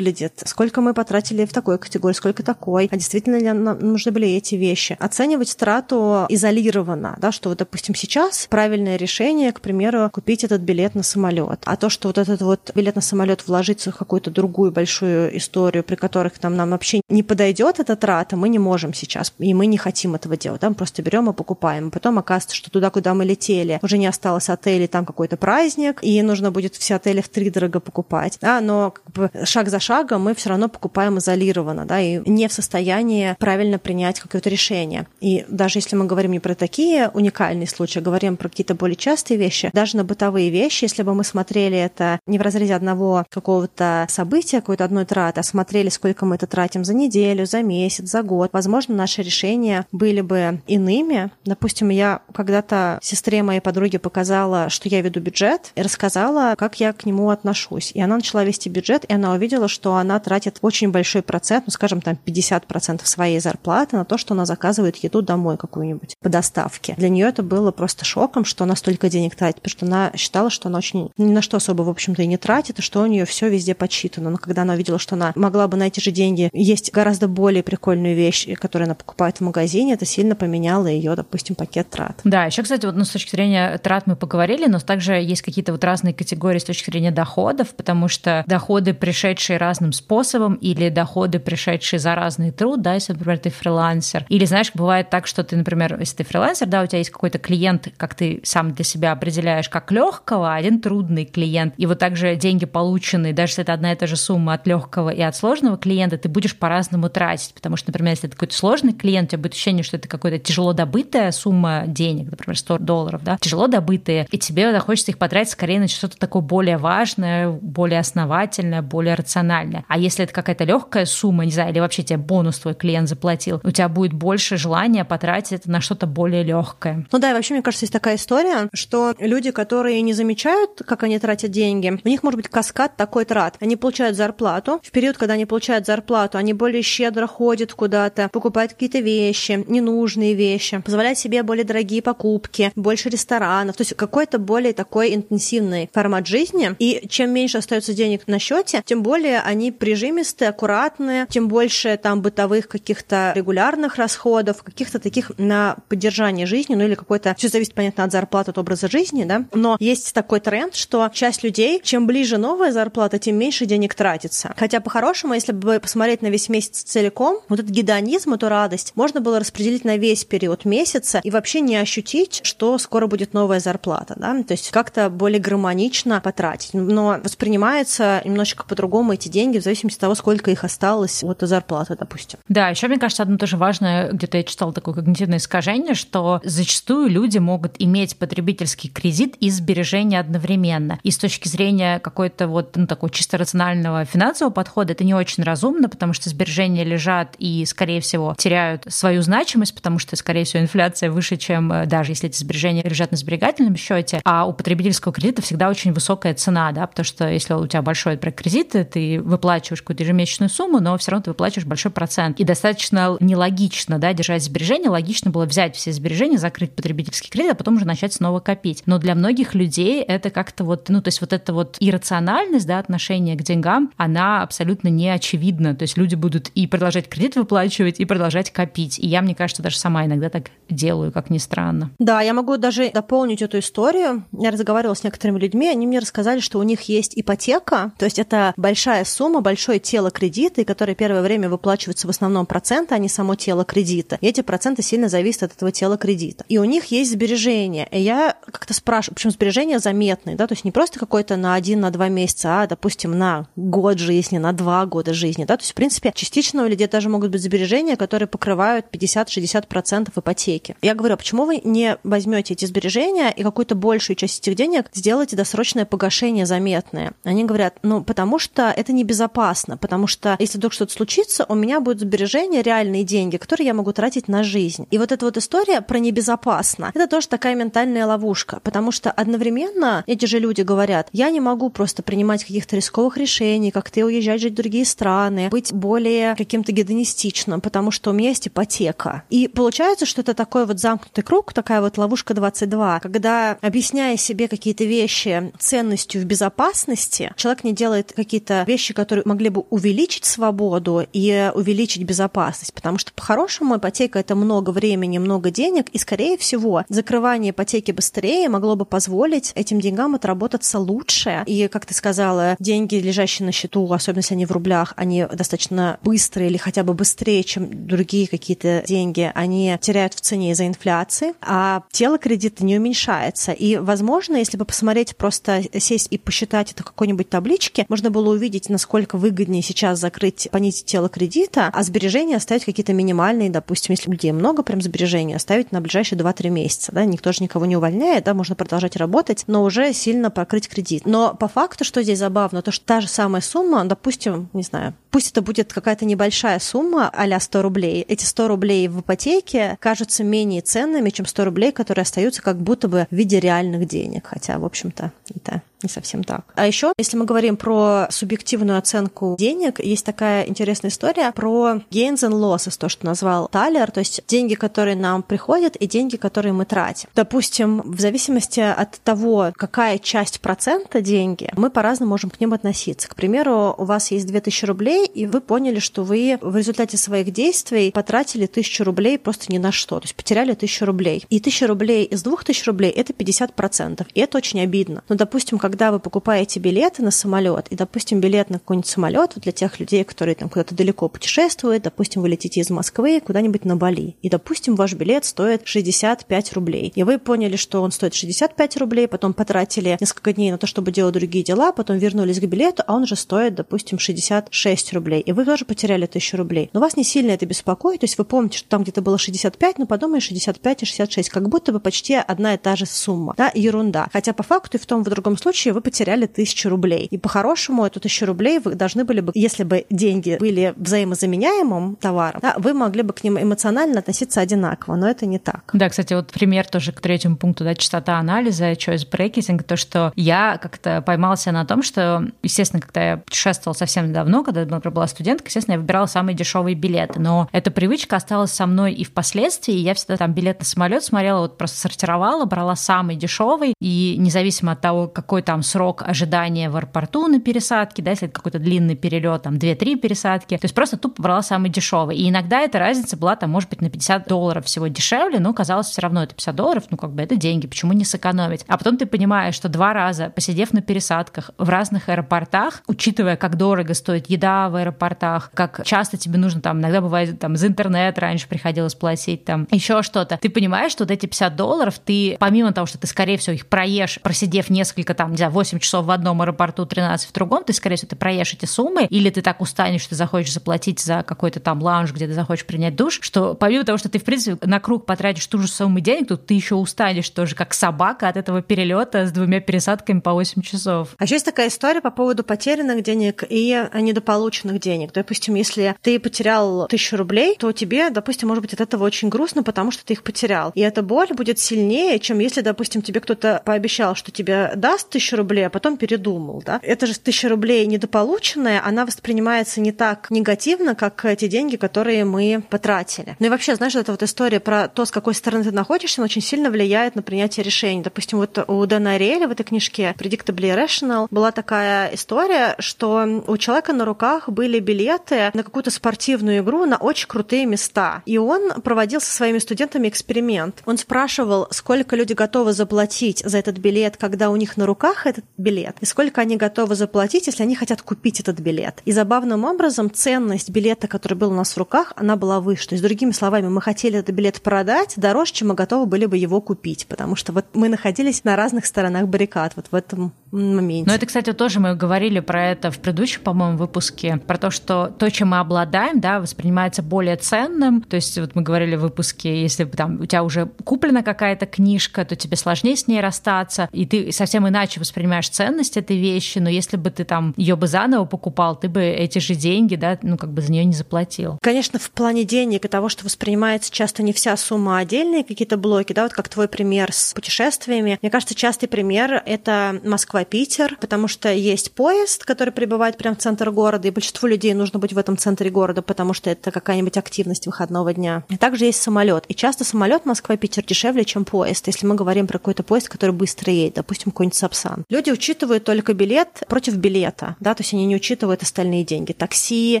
сколько мы потратили в такой категории, сколько такой, а действительно ли нам нужны были эти вещи. Оценивать трату изолированно, да, что вот, допустим, сейчас правильное решение, к примеру, купить этот билет на самолет, а то, что вот этот вот билет на самолет вложиться в какую-то другую большую историю, при которых там нам вообще не подойдет эта трата, мы не можем сейчас, и мы не хотим этого делать, да, мы просто берем и покупаем. Потом оказывается, что туда, куда мы летели, уже не осталось отелей, там какой-то праздник, и нужно будет все отели в три дорого покупать, да, но как бы шаг за шагом мы все равно покупаем изолированно, да, и не в состоянии правильно принять какое-то решение. И даже если мы говорим не про такие уникальные случаи, а говорим про какие-то более частые вещи, даже на бытовые вещи, если бы мы смотрели это не в разрезе одного какого-то события, какой-то одной траты, а смотрели, сколько мы это тратим за неделю, за месяц, за год, возможно, наши решения были бы иными. Допустим, я когда-то сестре моей подруги показала, что я веду бюджет, и рассказала, как я к нему отношусь. И она начала вести бюджет, и она увидела, что она тратит очень большой процент, ну, скажем, там 50% своей зарплаты на то, что она заказывает еду домой какую-нибудь по доставке. Для нее это было просто шоком, что она столько денег тратит, потому что она считала, что она очень ни на что особо, в общем-то, и не тратит, и что у нее все везде подсчитано. Но когда она увидела, что она могла бы на эти же деньги есть гораздо более прикольную вещь, которую она покупает в магазине, это сильно поменяло ее, допустим, пакет трат. Да, еще, кстати, вот ну, с точки зрения трат мы поговорили, но также есть какие-то вот разные категории с точки зрения доходов, потому что доходы, пришедшие разным способом, или доходы, пришедшие за разный труд, да, если, например, ты фрилансер, или, знаешь, бывает так, что ты, например, если ты фрилансер, да, у тебя есть какой-то клиент, как ты сам для себя определяешь, как легкого, а один трудный клиент, и вот также деньги полученные, даже если это одна и та же сумма от легкого и от сложного клиента, ты будешь по-разному тратить, потому что, например, если это какой-то сложный клиент, у тебя будет ощущение, что это какая-то тяжело добытая сумма денег, например, 100 долларов, да, тяжело добытые, и тебе захочется их потратить скорее на что-то такое более важное, более основательное, более рациональное. А если это какая-то легкая сумма, не знаю, или вообще тебе бонус твой клиент заплатил, у тебя будет больше желания потратить это на что-то более легкое. Ну да, и вообще, мне кажется, есть такая история, что люди, которые не замечают, как они тратят деньги, у них может быть каскад такой трат. Они получают зарплату. В период, когда они получают зарплату, они более щедро ходят куда-то, покупают какие-то вещи, ненужные вещи, позволяют себе более дорогие покупки, больше ресторанов. То есть какой-то более такой интенсивный формат жизни. И чем меньше остается денег на счете, тем более они прижимистые, аккуратные, тем больше там бытовых каких-то регулярных расходов, каких-то таких на поддержание жизни, ну или какой-то, все зависит, понятно, от зарплаты, от образа жизни, да, но есть такой тренд, что часть людей, чем ближе новая зарплата, тем меньше денег тратится. Хотя по-хорошему, если бы посмотреть на весь месяц целиком, вот этот гедонизм, эту радость, можно было распределить на весь период месяца и вообще не ощутить, что скоро будет новая зарплата, да, то есть как-то более гармонично потратить. Но воспринимается немножечко по-другому эти деньги в зависимости от того, сколько их осталось от зарплаты, допустим. Да, еще мне кажется, одно тоже важное, где-то я читала такое когнитивное искажение, что зачастую люди могут иметь потребительский кредит и сбережения одновременно. И с точки зрения какой-то вот ну, такой чисто рационального финансового подхода это не очень разумно, потому что сбережения лежат и, скорее всего, теряют свою значимость, потому что, скорее всего, инфляция выше, чем э, даже если эти сбережения лежат на сберегательном счете, а у потребительского кредита всегда очень высокая цена, да, потому что если у тебя большой например, кредит, ты выплачиваешь какую-то ежемесячную сумму, но все равно ты выплачиваешь большой процент. И достаточно нелогично, да, держать сбережения, логично было взять все сбережения, закрыть потребительский кредит, а потом уже начать снова копить. Но для многих людей это как-то вот, ну, то есть вот эта вот иррациональность, да, отношение к деньгам, она абсолютно не очевидна. То есть люди будут и продолжать кредит выплачивать, и продолжать копить. И я, мне кажется, даже сама иногда так делаю, как ни странно. Да, я могу даже дополнить эту историю. Я разговаривала с некоторыми людьми, они мне рассказали, что у них есть ипотека, то есть это большая сумма, большое тело кредита, и которое первое время выплачивается в основном проценты, а не само тело кредита. И эти проценты сильно зависят от этого тела кредита. И у них есть сбережения. И я как-то спрашиваю, причем сбережения заметные, да, то есть не просто какой-то на один, на два месяца, а, допустим, на год жизни, на два года жизни, да, то есть, в принципе, частично у людей даже могут быть сбережения, которые покрывают 50-60% ипотеки. Я говорю, а почему вы не возьмете эти сбережения и какую-то большую часть этих денег сделаете досрочное погашение заметное? Они говорят, ну, потому что это небезопасно, потому что если вдруг что-то случится, у меня будут сбережения, реальные деньги, которые я могу тратить на жизнь. И вот эта вот история про небезопасно, это тоже такая ментальная ловушка, потому что одновременно эти же люди говорят, я не могу просто принимать каких-то рисковых решений, как ты уезжать жить в другие страны, быть более каким-то гедонистичным, потому что у меня есть ипотека. И получается, что это такой вот замкнутый круг, такая вот ловушка 22, когда, объясняя себе какие-то вещи ценностью в безопасности, человек не делает какие-то вещи, которые могли бы увеличить свободу и увеличить безопасность, потому что по-хорошему ипотека это много времени, много денег, и, скорее всего, закрывание ипотеки быстрее могло бы позволить этим деньгам отработаться лучше. И, как ты сказала, деньги, лежащие на счету, особенно если они в рублях, они достаточно быстрые или хотя бы быстрее, чем другие какие-то деньги, они теряют в цене из-за инфляции, а тело кредита не уменьшается. И, возможно, если бы посмотреть, просто сесть и посчитать это какой-нибудь табличке, можно было увидеть, насколько выгоднее сейчас закрыть, понизить тело кредита, а сбережения оставить какие-то минимальные, допустим, если людей много прям сбережений, оставить на ближайшие 2-3 месяца. Да? Никто же никого не увольняет, да, можно продолжать работать, но уже сильно покрыть кредит. Но по факту, что здесь забавно, то что та же самая сумма, допустим, не знаю, пусть это будет какая-то небольшая сумма, а 100 рублей, эти 100 рублей в ипотеке кажутся менее ценными, чем 100 рублей, которые остаются как будто бы в виде реальных денег. Хотя, в общем-то, это не совсем так. А еще, если мы говорим про субъективную оценку денег, есть такая интересная история про gains and losses, то, что назвал Талер, то есть деньги, которые нам приходят, и деньги, которые мы тратим. Допустим, в зависимости от того, какая часть процента деньги, мы по-разному можем к ним относиться. К примеру, у вас есть 2000 рублей, и вы поняли, что вы в результате своих действий потратили 1000 рублей просто ни на что, то есть потеряли 1000 рублей. И 1000 рублей из 2000 рублей – это 50%, и это очень обидно. Но, допустим, когда вы покупаете билеты на самолет, и, допустим, билет на какой-нибудь самолет вот для тех людей, которые там куда-то далеко путешествуют, допустим, вы летите из Москвы куда-нибудь на Бали, и, допустим, ваш билет стоит 65 рублей, и вы поняли, что он стоит 65 рублей, потом потратили несколько дней на то, чтобы делать другие дела, потом вернулись к билету, а он уже стоит, допустим, 66 рублей, и вы тоже потеряли 1000 рублей. Но вас не сильно это беспокоит, то есть вы помните, что там где-то было 65, но подумай 65 и 66, как будто бы почти одна и та же сумма, да, ерунда. Хотя по факту и в том и в другом случае вы потеряли тысячу рублей. И по-хорошему эту тысячу рублей вы должны были бы, если бы деньги были взаимозаменяемым товаром, да, вы могли бы к ним эмоционально относиться одинаково, но это не так. Да, кстати, вот пример тоже к третьему пункту, да, частота анализа, choice breaking, то, что я как-то поймался на том, что, естественно, когда я путешествовала совсем давно, когда я была студенткой, естественно, я выбирала самые дешевые билеты, но эта привычка осталась со мной и впоследствии, я всегда там билет на самолет смотрела, вот просто сортировала, брала самый дешевый, и независимо от того, какой там срок ожидания в аэропорту на пересадке, да, если это какой-то длинный перелет, там 2-3 пересадки. То есть просто тупо брала самый дешевый. И иногда эта разница была там, может быть, на 50 долларов всего дешевле, но казалось все равно это 50 долларов, ну как бы это деньги, почему не сэкономить? А потом ты понимаешь, что два раза, посидев на пересадках в разных аэропортах, учитывая, как дорого стоит еда в аэропортах, как часто тебе нужно там, иногда бывает там из интернета раньше приходилось платить, там еще что-то, ты понимаешь, что вот эти 50 долларов, ты помимо того, что ты, скорее всего, их проешь, просидев несколько там, знаю, 8 часов в одном аэропорту, 13 в другом, ты, скорее всего, ты проешь эти суммы, или ты так устанешь, что ты захочешь заплатить за какой-то там лаунж, где ты захочешь принять душ, что помимо того, что ты, в принципе, на круг потратишь ту же сумму денег, то ты еще устанешь тоже как собака от этого перелета с двумя пересадками по 8 часов. А еще есть такая история по поводу потерянных денег и недополученных денег. Допустим, если ты потерял тысячу рублей, то тебе, допустим, может быть от этого очень грустно, потому что ты их потерял. И эта боль будет сильнее, чем если, допустим, тебе кто-то пообещал, что тебе даст тысячу рублей, а потом передумал, да. Это же тысяча рублей недополученная, она воспринимается не так негативно, как те деньги, которые мы потратили. Ну и вообще, знаешь, эта вот история про то, с какой стороны ты находишься, она очень сильно влияет на принятие решений. Допустим, вот у Дэна Ариэля в этой книжке Predictably Rational была такая история, что у человека на руках были билеты на какую-то спортивную игру на очень крутые места. И он проводил со своими студентами эксперимент. Он спрашивал, сколько люди готовы заплатить за этот билет, когда у них на руках этот билет, и сколько они готовы заплатить, если они хотят купить этот билет. И забавным образом ценность билета, который был у нас в руках, она была выше. То есть, другими словами, мы хотели этот билет продать дороже, чем мы готовы были бы его купить, потому что вот мы находились на разных сторонах баррикад вот в этом моменте. Но это, кстати, тоже мы говорили про это в предыдущем, по-моему, выпуске, про то, что то, чем мы обладаем, да, воспринимается более ценным. То есть вот мы говорили в выпуске, если там у тебя уже куплена какая-то книжка, то тебе сложнее с ней расстаться, и ты совсем иначе воспринимаешь ценность этой вещи, но если бы ты там ее бы заново покупал, ты бы эти же деньги, да, ну как бы за нее не заплатил. Конечно, в плане денег и того, что воспринимается часто не вся сумма, а отдельные какие-то блоки, да, вот как твой пример с путешествиями. Мне кажется, частый пример — это Москва-Питер, потому что есть поезд, который прибывает прямо в центр города, и большинству людей нужно быть в этом центре города, потому что это какая-нибудь активность выходного дня. И также есть самолет. И часто самолет Москва-Питер дешевле, чем поезд, если мы говорим про какой-то поезд, который быстро едет, допустим, какой-нибудь Сапсан. Люди учитывают только билет против билета, да, то есть они не учитывают остальные деньги. Такси,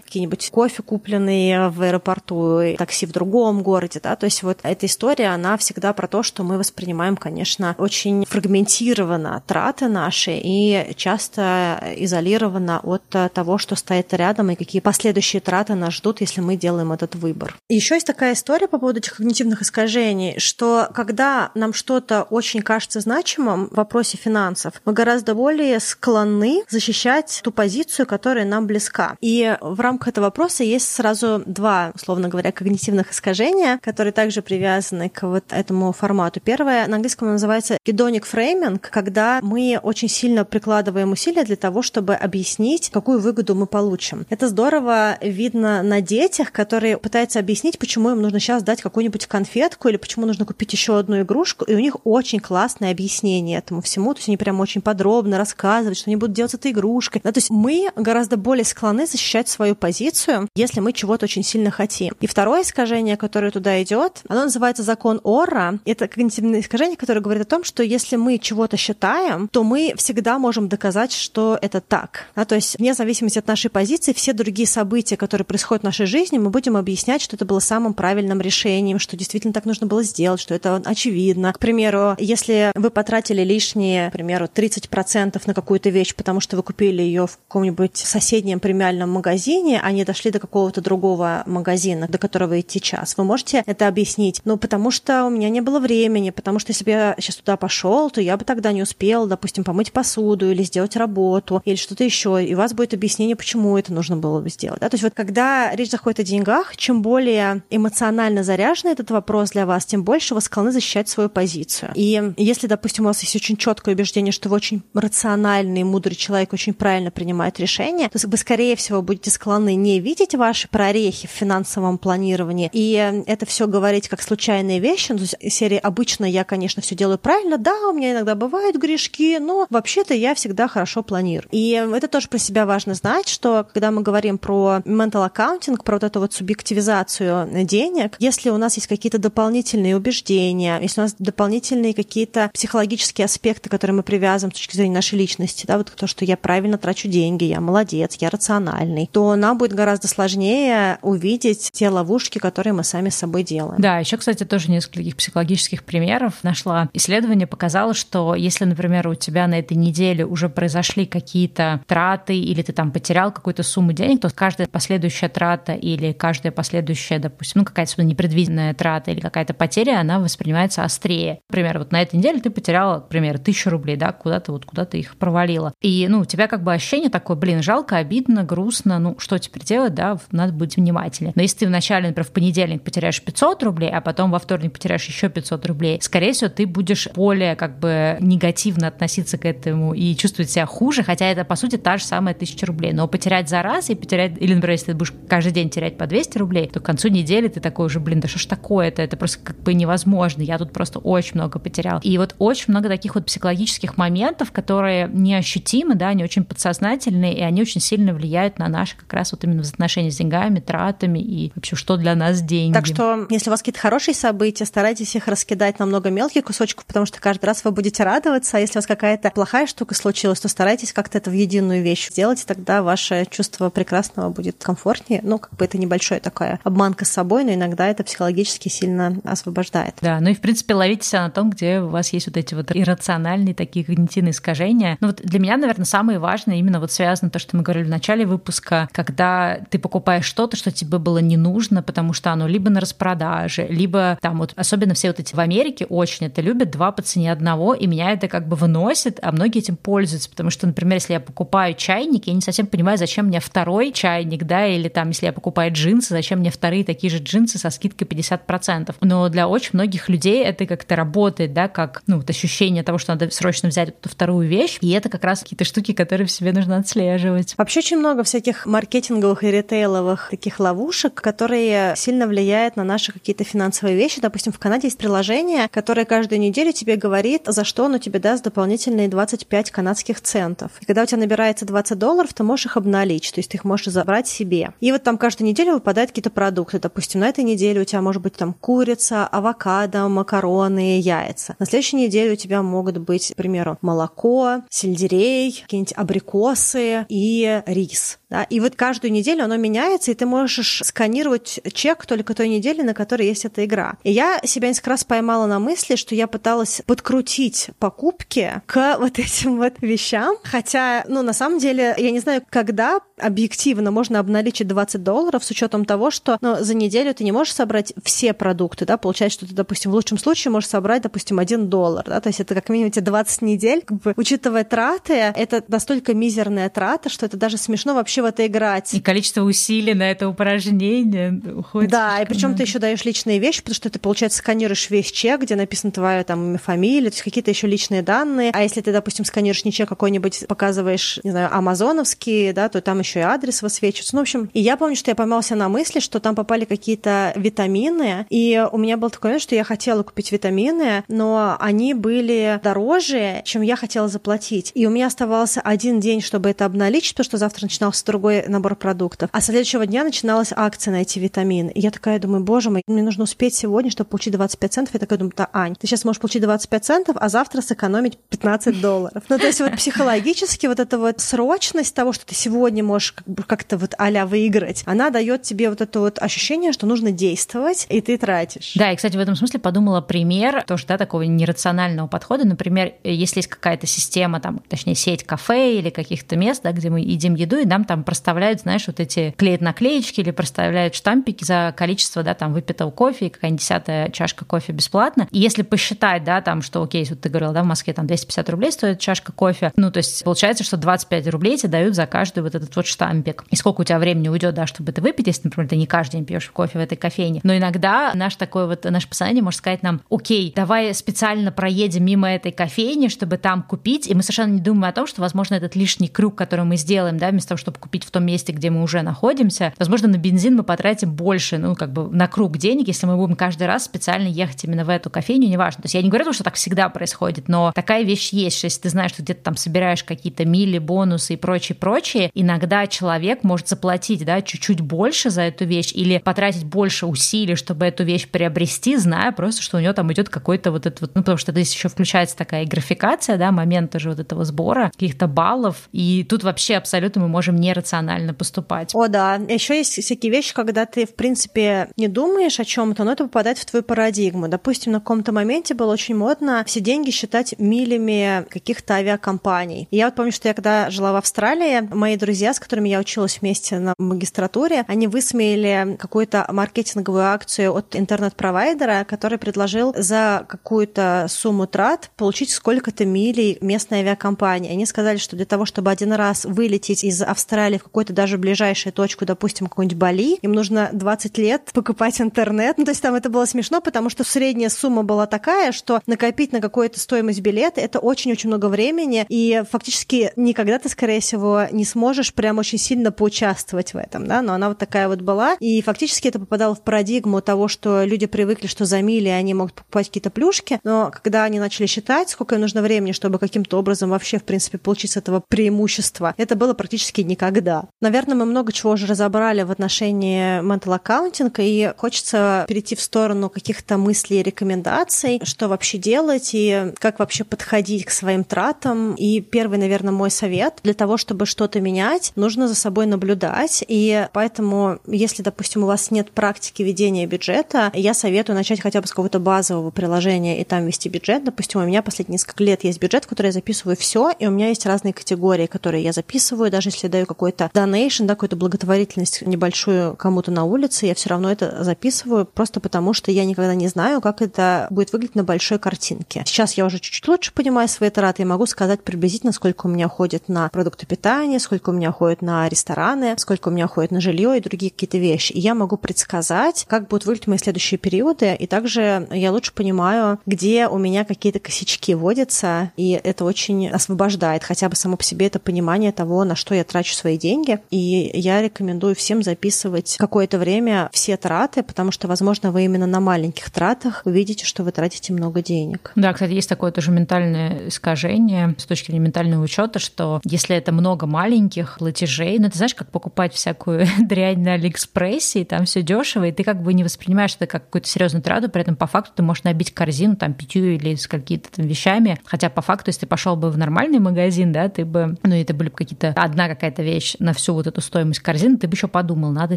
какие-нибудь кофе купленные в аэропорту, такси в другом городе, да, то есть вот эта история, она всегда про то, что мы воспринимаем, конечно, очень фрагментированно траты наши и часто изолировано от того, что стоит рядом и какие последующие траты нас ждут, если мы делаем этот выбор. Еще есть такая история по поводу этих когнитивных искажений, что когда нам что-то очень кажется значимым в вопросе финансов, мы гораздо более склонны защищать ту позицию, которая нам близка. И в рамках этого вопроса есть сразу два, условно говоря, когнитивных искажения, которые также привязаны к вот этому формату. Первое на английском называется hedonic framing, когда мы очень сильно прикладываем усилия для того, чтобы объяснить, какую выгоду мы получим. Это здорово видно на детях, которые пытаются объяснить, почему им нужно сейчас дать какую-нибудь конфетку или почему нужно купить еще одну игрушку, и у них очень классное объяснение этому всему, то есть они прям очень подробно рассказывают, что они будут делать с этой игрушкой. Да, то есть мы гораздо более склонны защищать свою позицию, если мы чего-то очень сильно хотим. И второе искажение, которое туда идет, оно называется закон Орра. Это когнитивное искажение, которое говорит о том, что если мы чего-то считаем, то мы всегда можем доказать, что это так. Да, то есть вне зависимости от нашей позиции, все другие события, которые происходят в нашей жизни, мы будем объяснять, что это было самым правильным решением, что действительно так нужно было сделать, что это очевидно. К примеру, если вы потратили лишние, к примеру, 30% на какую-то вещь, потому что вы купили ее в каком-нибудь соседнем премиальном магазине, а не дошли до какого-то другого магазина, до которого идти час, вы можете это объяснить. Ну, потому что у меня не было времени, потому что если бы я сейчас туда пошел, то я бы тогда не успел, допустим, помыть посуду или сделать работу или что-то еще. И у вас будет объяснение, почему это нужно было бы сделать. Да? То есть вот когда речь заходит о деньгах, чем более эмоционально заряжен этот вопрос для вас, тем больше вы склонны защищать свою позицию. И если, допустим, у вас есть очень четкое убеждение, что вы очень рациональный, мудрый человек, очень правильно принимает решения, то вы, скорее всего, будете склонны не видеть ваши прорехи в финансовом планировании и это все говорить как случайные вещи. Ну, то есть серии обычно я, конечно, все делаю правильно. Да, у меня иногда бывают грешки, но вообще-то я всегда хорошо планирую. И это тоже про себя важно знать, что когда мы говорим про mental accounting, про вот эту вот субъективизацию денег, если у нас есть какие-то дополнительные убеждения, если у нас дополнительные какие-то психологические аспекты, которые мы привязываем с точки зрения нашей личности, да, вот то, что я правильно трачу деньги, я молодец, я рациональный, то нам будет гораздо сложнее увидеть те ловушки, которые мы сами с собой делаем. Да, еще, кстати, тоже нескольких психологических примеров нашла. Исследование показало, что если, например, у тебя на этой неделе уже произошли какие-то траты или ты там потерял какую-то сумму денег, то каждая последующая трата или каждая последующая, допустим, ну какая-то непредвиденная трата или какая-то потеря, она воспринимается острее. Например, вот на этой неделе ты потеряла, например, тысячу рублей, да, куда-то вот куда-то их провалила. И, ну, у тебя как бы ощущение такое, блин, жалко, обидно, грустно, ну, что теперь делать, да, надо быть внимательнее. Но если ты вначале, например, в понедельник потеряешь 500 рублей, а потом во вторник потеряешь еще 500 рублей, скорее всего, ты будешь более как бы негативно относиться к этому и чувствовать себя хуже, хотя это, по сути, та же самая тысяча рублей. Но потерять за раз и потерять, или, например, если ты будешь каждый день терять по 200 рублей, то к концу недели ты такой уже, блин, да что ж такое-то, это просто как бы невозможно, я тут просто очень много потерял. И вот очень много таких вот психологических моментов, которые неощутимы, да, они очень подсознательные, и они очень сильно влияют на наши как раз вот именно взаимоотношения с деньгами, тратами и вообще, что для нас деньги. Так что, если у вас какие-то хорошие события, старайтесь их раскидать на много мелких кусочков, потому что каждый раз вы будете радоваться, а если у вас какая-то плохая штука случилась, то старайтесь как-то это в единую вещь сделать, и тогда ваше чувство прекрасного будет комфортнее. Ну, как бы это небольшое такая обманка с собой, но иногда это психологически сильно освобождает. Да, ну и, в принципе, ловите себя на том, где у вас есть вот эти вот иррациональные такие когнитивные искажения. Ну вот для меня, наверное, самое важное именно вот связано то, что мы говорили в начале выпуска, когда ты покупаешь что-то, что тебе было не нужно, потому что оно либо на распродаже, либо там вот, особенно все вот эти в Америке очень это любят, два по цене одного, и меня это как бы выносит, а многие этим пользуются, потому что, например, если я покупаю чайник, я не совсем понимаю, зачем мне второй чайник, да, или там, если я покупаю джинсы, зачем мне вторые такие же джинсы со скидкой 50%. Но для очень многих людей это как-то работает, да, как, ну, вот ощущение того, что надо срочно взять эту вторую вещь, и это как раз какие-то штуки, которые в себе нужно отслеживать. Вообще очень много всяких маркетинговых и ритейловых таких ловушек, которые сильно влияют на наши какие-то финансовые вещи. Допустим, в Канаде есть приложение, которое каждую неделю тебе говорит, за что оно тебе даст дополнительные 25 канадских центов. И когда у тебя набирается 20 долларов, ты можешь их обналичить, то есть ты их можешь забрать себе. И вот там каждую неделю выпадают какие-то продукты. Допустим, на этой неделе у тебя может быть там курица, авокадо, макароны, яйца. На следующей неделе у тебя могут быть, к примеру, молоко, сельдерей, какие-нибудь абрикосы и рис. Да? И вот каждую неделю оно меняется, и ты можешь сканировать чек только той недели, на которой есть эта игра. И я себя несколько раз поймала на мысли, что я пыталась подкрутить покупки к *laughs* вот этим вот вещам. Хотя, ну, на самом деле, я не знаю, когда объективно можно обналичить 20 долларов с учетом того, что ну, за неделю ты не можешь собрать все продукты, да, получается, что ты, допустим, в лучшем случае можешь собрать, допустим, 1 доллар, да, то есть это как минимум эти 20 недель, как бы, учитывая траты, это настолько мизерная трата, что это даже смешно вообще в это играть. И количество усилий на это упражнение уходит. Да, и причем ты еще даешь личные вещи, потому что ты, получается, сканируешь весь чек, где написана твоя там фамилия, то есть какие-то еще личные данные. А если ты, допустим, сканируешь не чек какой-нибудь, показываешь, не знаю, амазоновский, да, то там еще и адрес высвечивается. Ну, в общем, и я помню, что я поймался на мысли, что там попали какие-то витамины, и у меня был такой момент, что я хотела купить витамины, но они были дороже, чем я хотела заплатить. И у меня оставался один день, чтобы это обналичить, потому что завтра начинался другой набор продуктов. А следующего дня начиналась акция на эти витамины. И я такая думаю, боже мой, мне нужно успеть сегодня, чтобы получить 25 центов. Я такая думаю, да, Ань, ты сейчас можешь получить 25 центов, а завтра сэкономить 15 долларов. Ну, то есть вот психологически вот эта вот срочность того, что ты сегодня можешь бы как-то вот а выиграть, она дает тебе вот это вот ощущение, что нужно действовать, и ты тратишь. Да, и, кстати, в этом смысле подумала пример тоже, да, такого нерационального подхода. Например, если есть какая-то система, там, точнее, сеть кафе или каких-то мест, да, где мы едим еду, и нам там проставляют, знаешь, вот эти клеят наклеечки или проставляют штампики за количество, да, там, выпитого кофе, и какая-нибудь десятая чашка кофе бесплатно. И если посчитать, да, там, что, окей, вот ты говорила, да, в Москве там 250 рублей стоит чашка кофе, ну, то есть получается, что 25 рублей тебе дают за каждый вот этот штампик. И сколько у тебя времени уйдет, да, чтобы это выпить, если, например, ты не каждый день пьешь кофе в этой кофейне. Но иногда наш такой вот, наше подсознание может сказать нам, окей, давай специально проедем мимо этой кофейни, чтобы там купить, и мы совершенно не думаем о том, что, возможно, этот лишний крюк, который мы сделаем, да, вместо того, чтобы купить в том месте, где мы уже находимся, возможно, на бензин мы потратим больше, ну, как бы на круг денег, если мы будем каждый раз специально ехать именно в эту кофейню, неважно. То есть я не говорю, что так всегда происходит, но такая вещь есть, что если ты знаешь, что где-то там собираешь какие-то мили, бонусы и прочее, прочее, иногда человек может заплатить, да, чуть-чуть больше за эту вещь или потратить больше усилий, чтобы эту вещь приобрести, зная просто, что у него там идет какой-то вот этот вот, ну, потому что здесь еще включается такая графикация, да, момент тоже вот этого сбора, каких-то баллов, и тут вообще абсолютно мы можем нерационально поступать. О, да. Еще есть всякие вещи, когда ты, в принципе, не думаешь о чем-то, но это попадает в твою парадигму. Допустим, на каком-то моменте было очень модно все деньги считать милями каких-то авиакомпаний. И я вот помню, что я когда жила в Австралии, мои друзья, с которыми я училась вместе на магистратуре, они высмеяли какую-то маркетинговую акцию от интернет-провайдера, который предложил за какую-то сумму трат получить сколько-то милей местной авиакомпании. Они сказали, что для того, чтобы один раз вылететь из Австралии в какую-то даже ближайшую точку, допустим, какую-нибудь Бали, им нужно 20 лет покупать интернет. Ну, то есть там это было смешно, потому что средняя сумма была такая, что накопить на какую-то стоимость билета это очень-очень много времени, и фактически никогда ты, скорее всего, не сможешь прям очень сильно поучаствовать в этом, да, но она вот такая вот была, и фактически это попадало в парадигму того, что люди привыкли, что за мили они могут покупать какие-то плюшки, но когда они начали считать, сколько им нужно времени, чтобы каким-то образом вообще, в принципе, получить с этого преимущества, это было практически никогда. Наверное, мы много чего уже разобрали в отношении mental accounting, и хочется перейти в сторону каких-то мыслей и рекомендаций, что вообще делать и как вообще подходить к своим тратам. И первый, наверное, мой совет для того, чтобы что-то менять, нужно за собой наблюдать. И поэтому, если, допустим, у вас нет практики ведения бюджета, я советую начать хотя бы с какого-то базового приложения и там вести бюджет. Допустим, у меня последние несколько лет есть бюджет, в который я записываю все, и у меня есть разные категории, которые я записываю, даже если даю какой-то donation, да, какую-то благотворительность небольшую кому-то на улице, я все равно это записываю, просто потому что я никогда не знаю, как это будет выглядеть на большой картинке. Сейчас я уже чуть-чуть лучше понимаю свои траты и могу сказать приблизительно, сколько у меня ходит на продукты питания, сколько у меня ходит на рестораны, сколько у меня ходит на жилье и другие какие-то вещи. И я могу предсказать, как будут выглядеть мои следующие периоды, и также я лучше понимаю, где у меня какие-то косячки водятся, и это очень освобождает хотя бы само по себе это понимание того, на что я трачу свои деньги. И я рекомендую всем записывать какое-то время все траты, потому что, возможно, вы именно на маленьких тратах увидите, что вы тратите много денег. Да, кстати, есть такое тоже ментальное искажение с точки зрения ментального учета, что если это много маленьких платежей, ну, ты знаешь, как покупать всякую *laughs* дрянь на Алиэкспрессе, и там все дешево, и ты как бы не воспринимаешь это как какую-то серьезную трату, при этом по факту ты можешь набить корзину там пятью или с какими-то там вещами, хотя по факту, если ты пошел бы в нормальный магазин, да, ты бы, ну, это были бы какие-то одна какая-то вещь на всю вот эту стоимость корзины, ты бы еще подумал, надо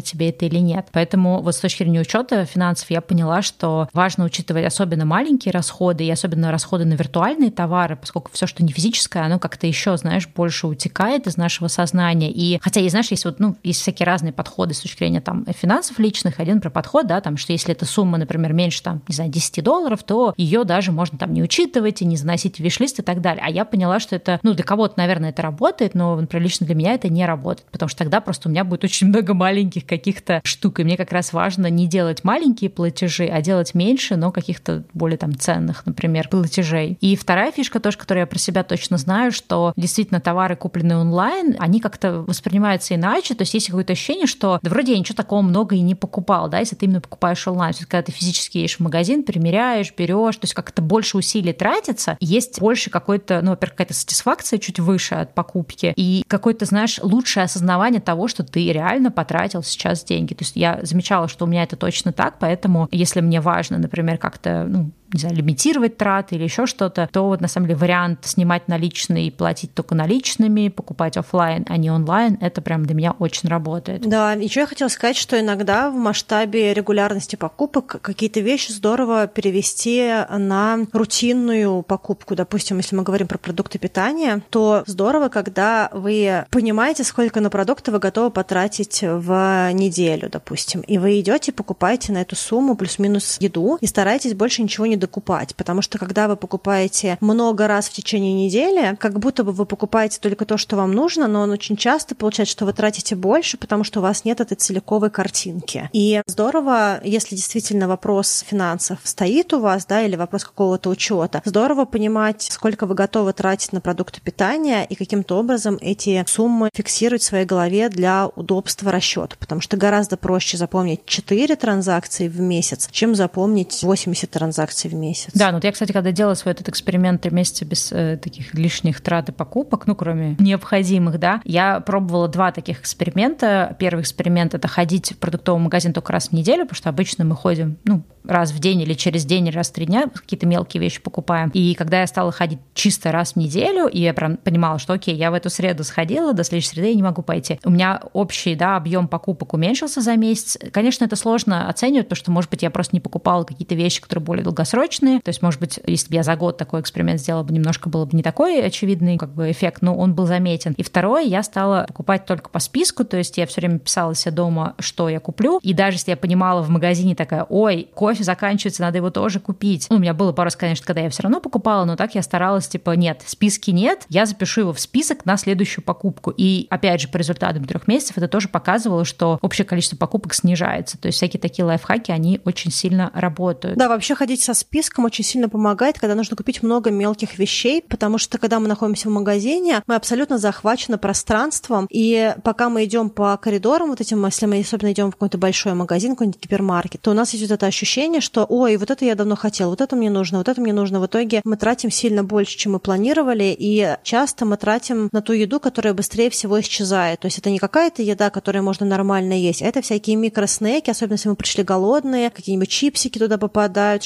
тебе это или нет. Поэтому вот с точки зрения учета финансов я поняла, что важно учитывать особенно маленькие расходы и особенно расходы на виртуальные товары, поскольку все, что не физическое, оно как-то еще, знаешь, больше утекает из нашего сознания. И хотя, и знаешь, есть вот, ну, есть всякие разные подходы с точки зрения там финансов личных. Один про подход, да, там, что если эта сумма, например, меньше там, не знаю, 10 долларов, то ее даже можно там не учитывать и не заносить в виш-лист и так далее. А я поняла, что это, ну, для кого-то, наверное, это работает, но, например, лично для меня это не работает, потому что тогда просто у меня будет очень много маленьких каких-то штук. И мне как раз важно не делать маленькие платежи, а делать меньше, но каких-то более там ценных, например, платежей. И вторая фишка тоже, которую я про себя точно знаю, что действительно товары, купленные онлайн, они как-то воспринимаются иначе. То есть есть какое-то ощущение, что да вроде я ничего такого много и не покупал, да, если ты именно покупаешь онлайн. То есть, когда ты физически едешь в магазин, примеряешь, берешь, то есть как-то больше усилий тратится, есть больше какой-то, ну, во-первых, какая-то сатисфакция чуть выше от покупки и какое-то, знаешь, лучшее осознавание того, что ты реально потратил сейчас деньги. То есть я замечала, что у меня это точно так, поэтому если мне важно, например, как-то, ну, не знаю, лимитировать траты или еще что-то, то вот на самом деле вариант снимать наличные и платить только наличными, покупать офлайн, а не онлайн, это прям для меня очень работает. Да, еще я хотела сказать, что иногда в масштабе регулярности покупок какие-то вещи здорово перевести на рутинную покупку. Допустим, если мы говорим про продукты питания, то здорово, когда вы понимаете, сколько на продукты вы готовы потратить в неделю, допустим, и вы идете покупаете на эту сумму плюс-минус еду и стараетесь больше ничего не докупать, потому что когда вы покупаете много раз в течение недели, как будто бы вы покупаете только то, что вам нужно, но он очень часто получается, что вы тратите больше, потому что у вас нет этой целиковой картинки. И здорово, если действительно вопрос финансов стоит у вас, да, или вопрос какого-то учета, здорово понимать, сколько вы готовы тратить на продукты питания и каким-то образом эти суммы фиксировать в своей голове для удобства расчета, потому что гораздо проще запомнить 4 транзакции в месяц, чем запомнить 80 транзакций в месяц. Да, ну вот я, кстати, когда делала свой этот эксперимент три месяца без э, таких лишних трат и покупок, ну, кроме *laughs* необходимых, да, я пробовала два таких эксперимента. Первый эксперимент — это ходить в продуктовый магазин только раз в неделю, потому что обычно мы ходим, ну, раз в день или через день, или раз в три дня какие-то мелкие вещи покупаем. И когда я стала ходить чисто раз в неделю, и я прям понимала, что окей, я в эту среду сходила, до следующей среды я не могу пойти. У меня общий, да, объем покупок уменьшился за месяц. Конечно, это сложно оценивать, потому что, может быть, я просто не покупала какие-то вещи, которые более долгосрочные, долгосрочные. То есть, может быть, если бы я за год такой эксперимент сделала бы, немножко было бы не такой очевидный как бы эффект, но он был заметен. И второе, я стала покупать только по списку, то есть я все время писала себе дома, что я куплю. И даже если я понимала в магазине такая, ой, кофе заканчивается, надо его тоже купить. Ну, у меня было пару раз, конечно, когда я все равно покупала, но так я старалась, типа, нет, списки нет, я запишу его в список на следующую покупку. И опять же, по результатам трех месяцев это тоже показывало, что общее количество покупок снижается. То есть всякие такие лайфхаки, они очень сильно работают. Да, вообще ходить со списком очень сильно помогает, когда нужно купить много мелких вещей, потому что когда мы находимся в магазине, мы абсолютно захвачены пространством, и пока мы идем по коридорам вот этим, если мы особенно идем в какой-то большой магазин, какой-нибудь гипермаркет, то у нас есть вот это ощущение, что, ой, вот это я давно хотел, вот это мне нужно, вот это мне нужно. В итоге мы тратим сильно больше, чем мы планировали, и часто мы тратим на ту еду, которая быстрее всего исчезает. То есть это не какая-то еда, которую можно нормально есть, а это всякие микроснеки, особенно если мы пришли голодные, какие-нибудь чипсики туда попадают,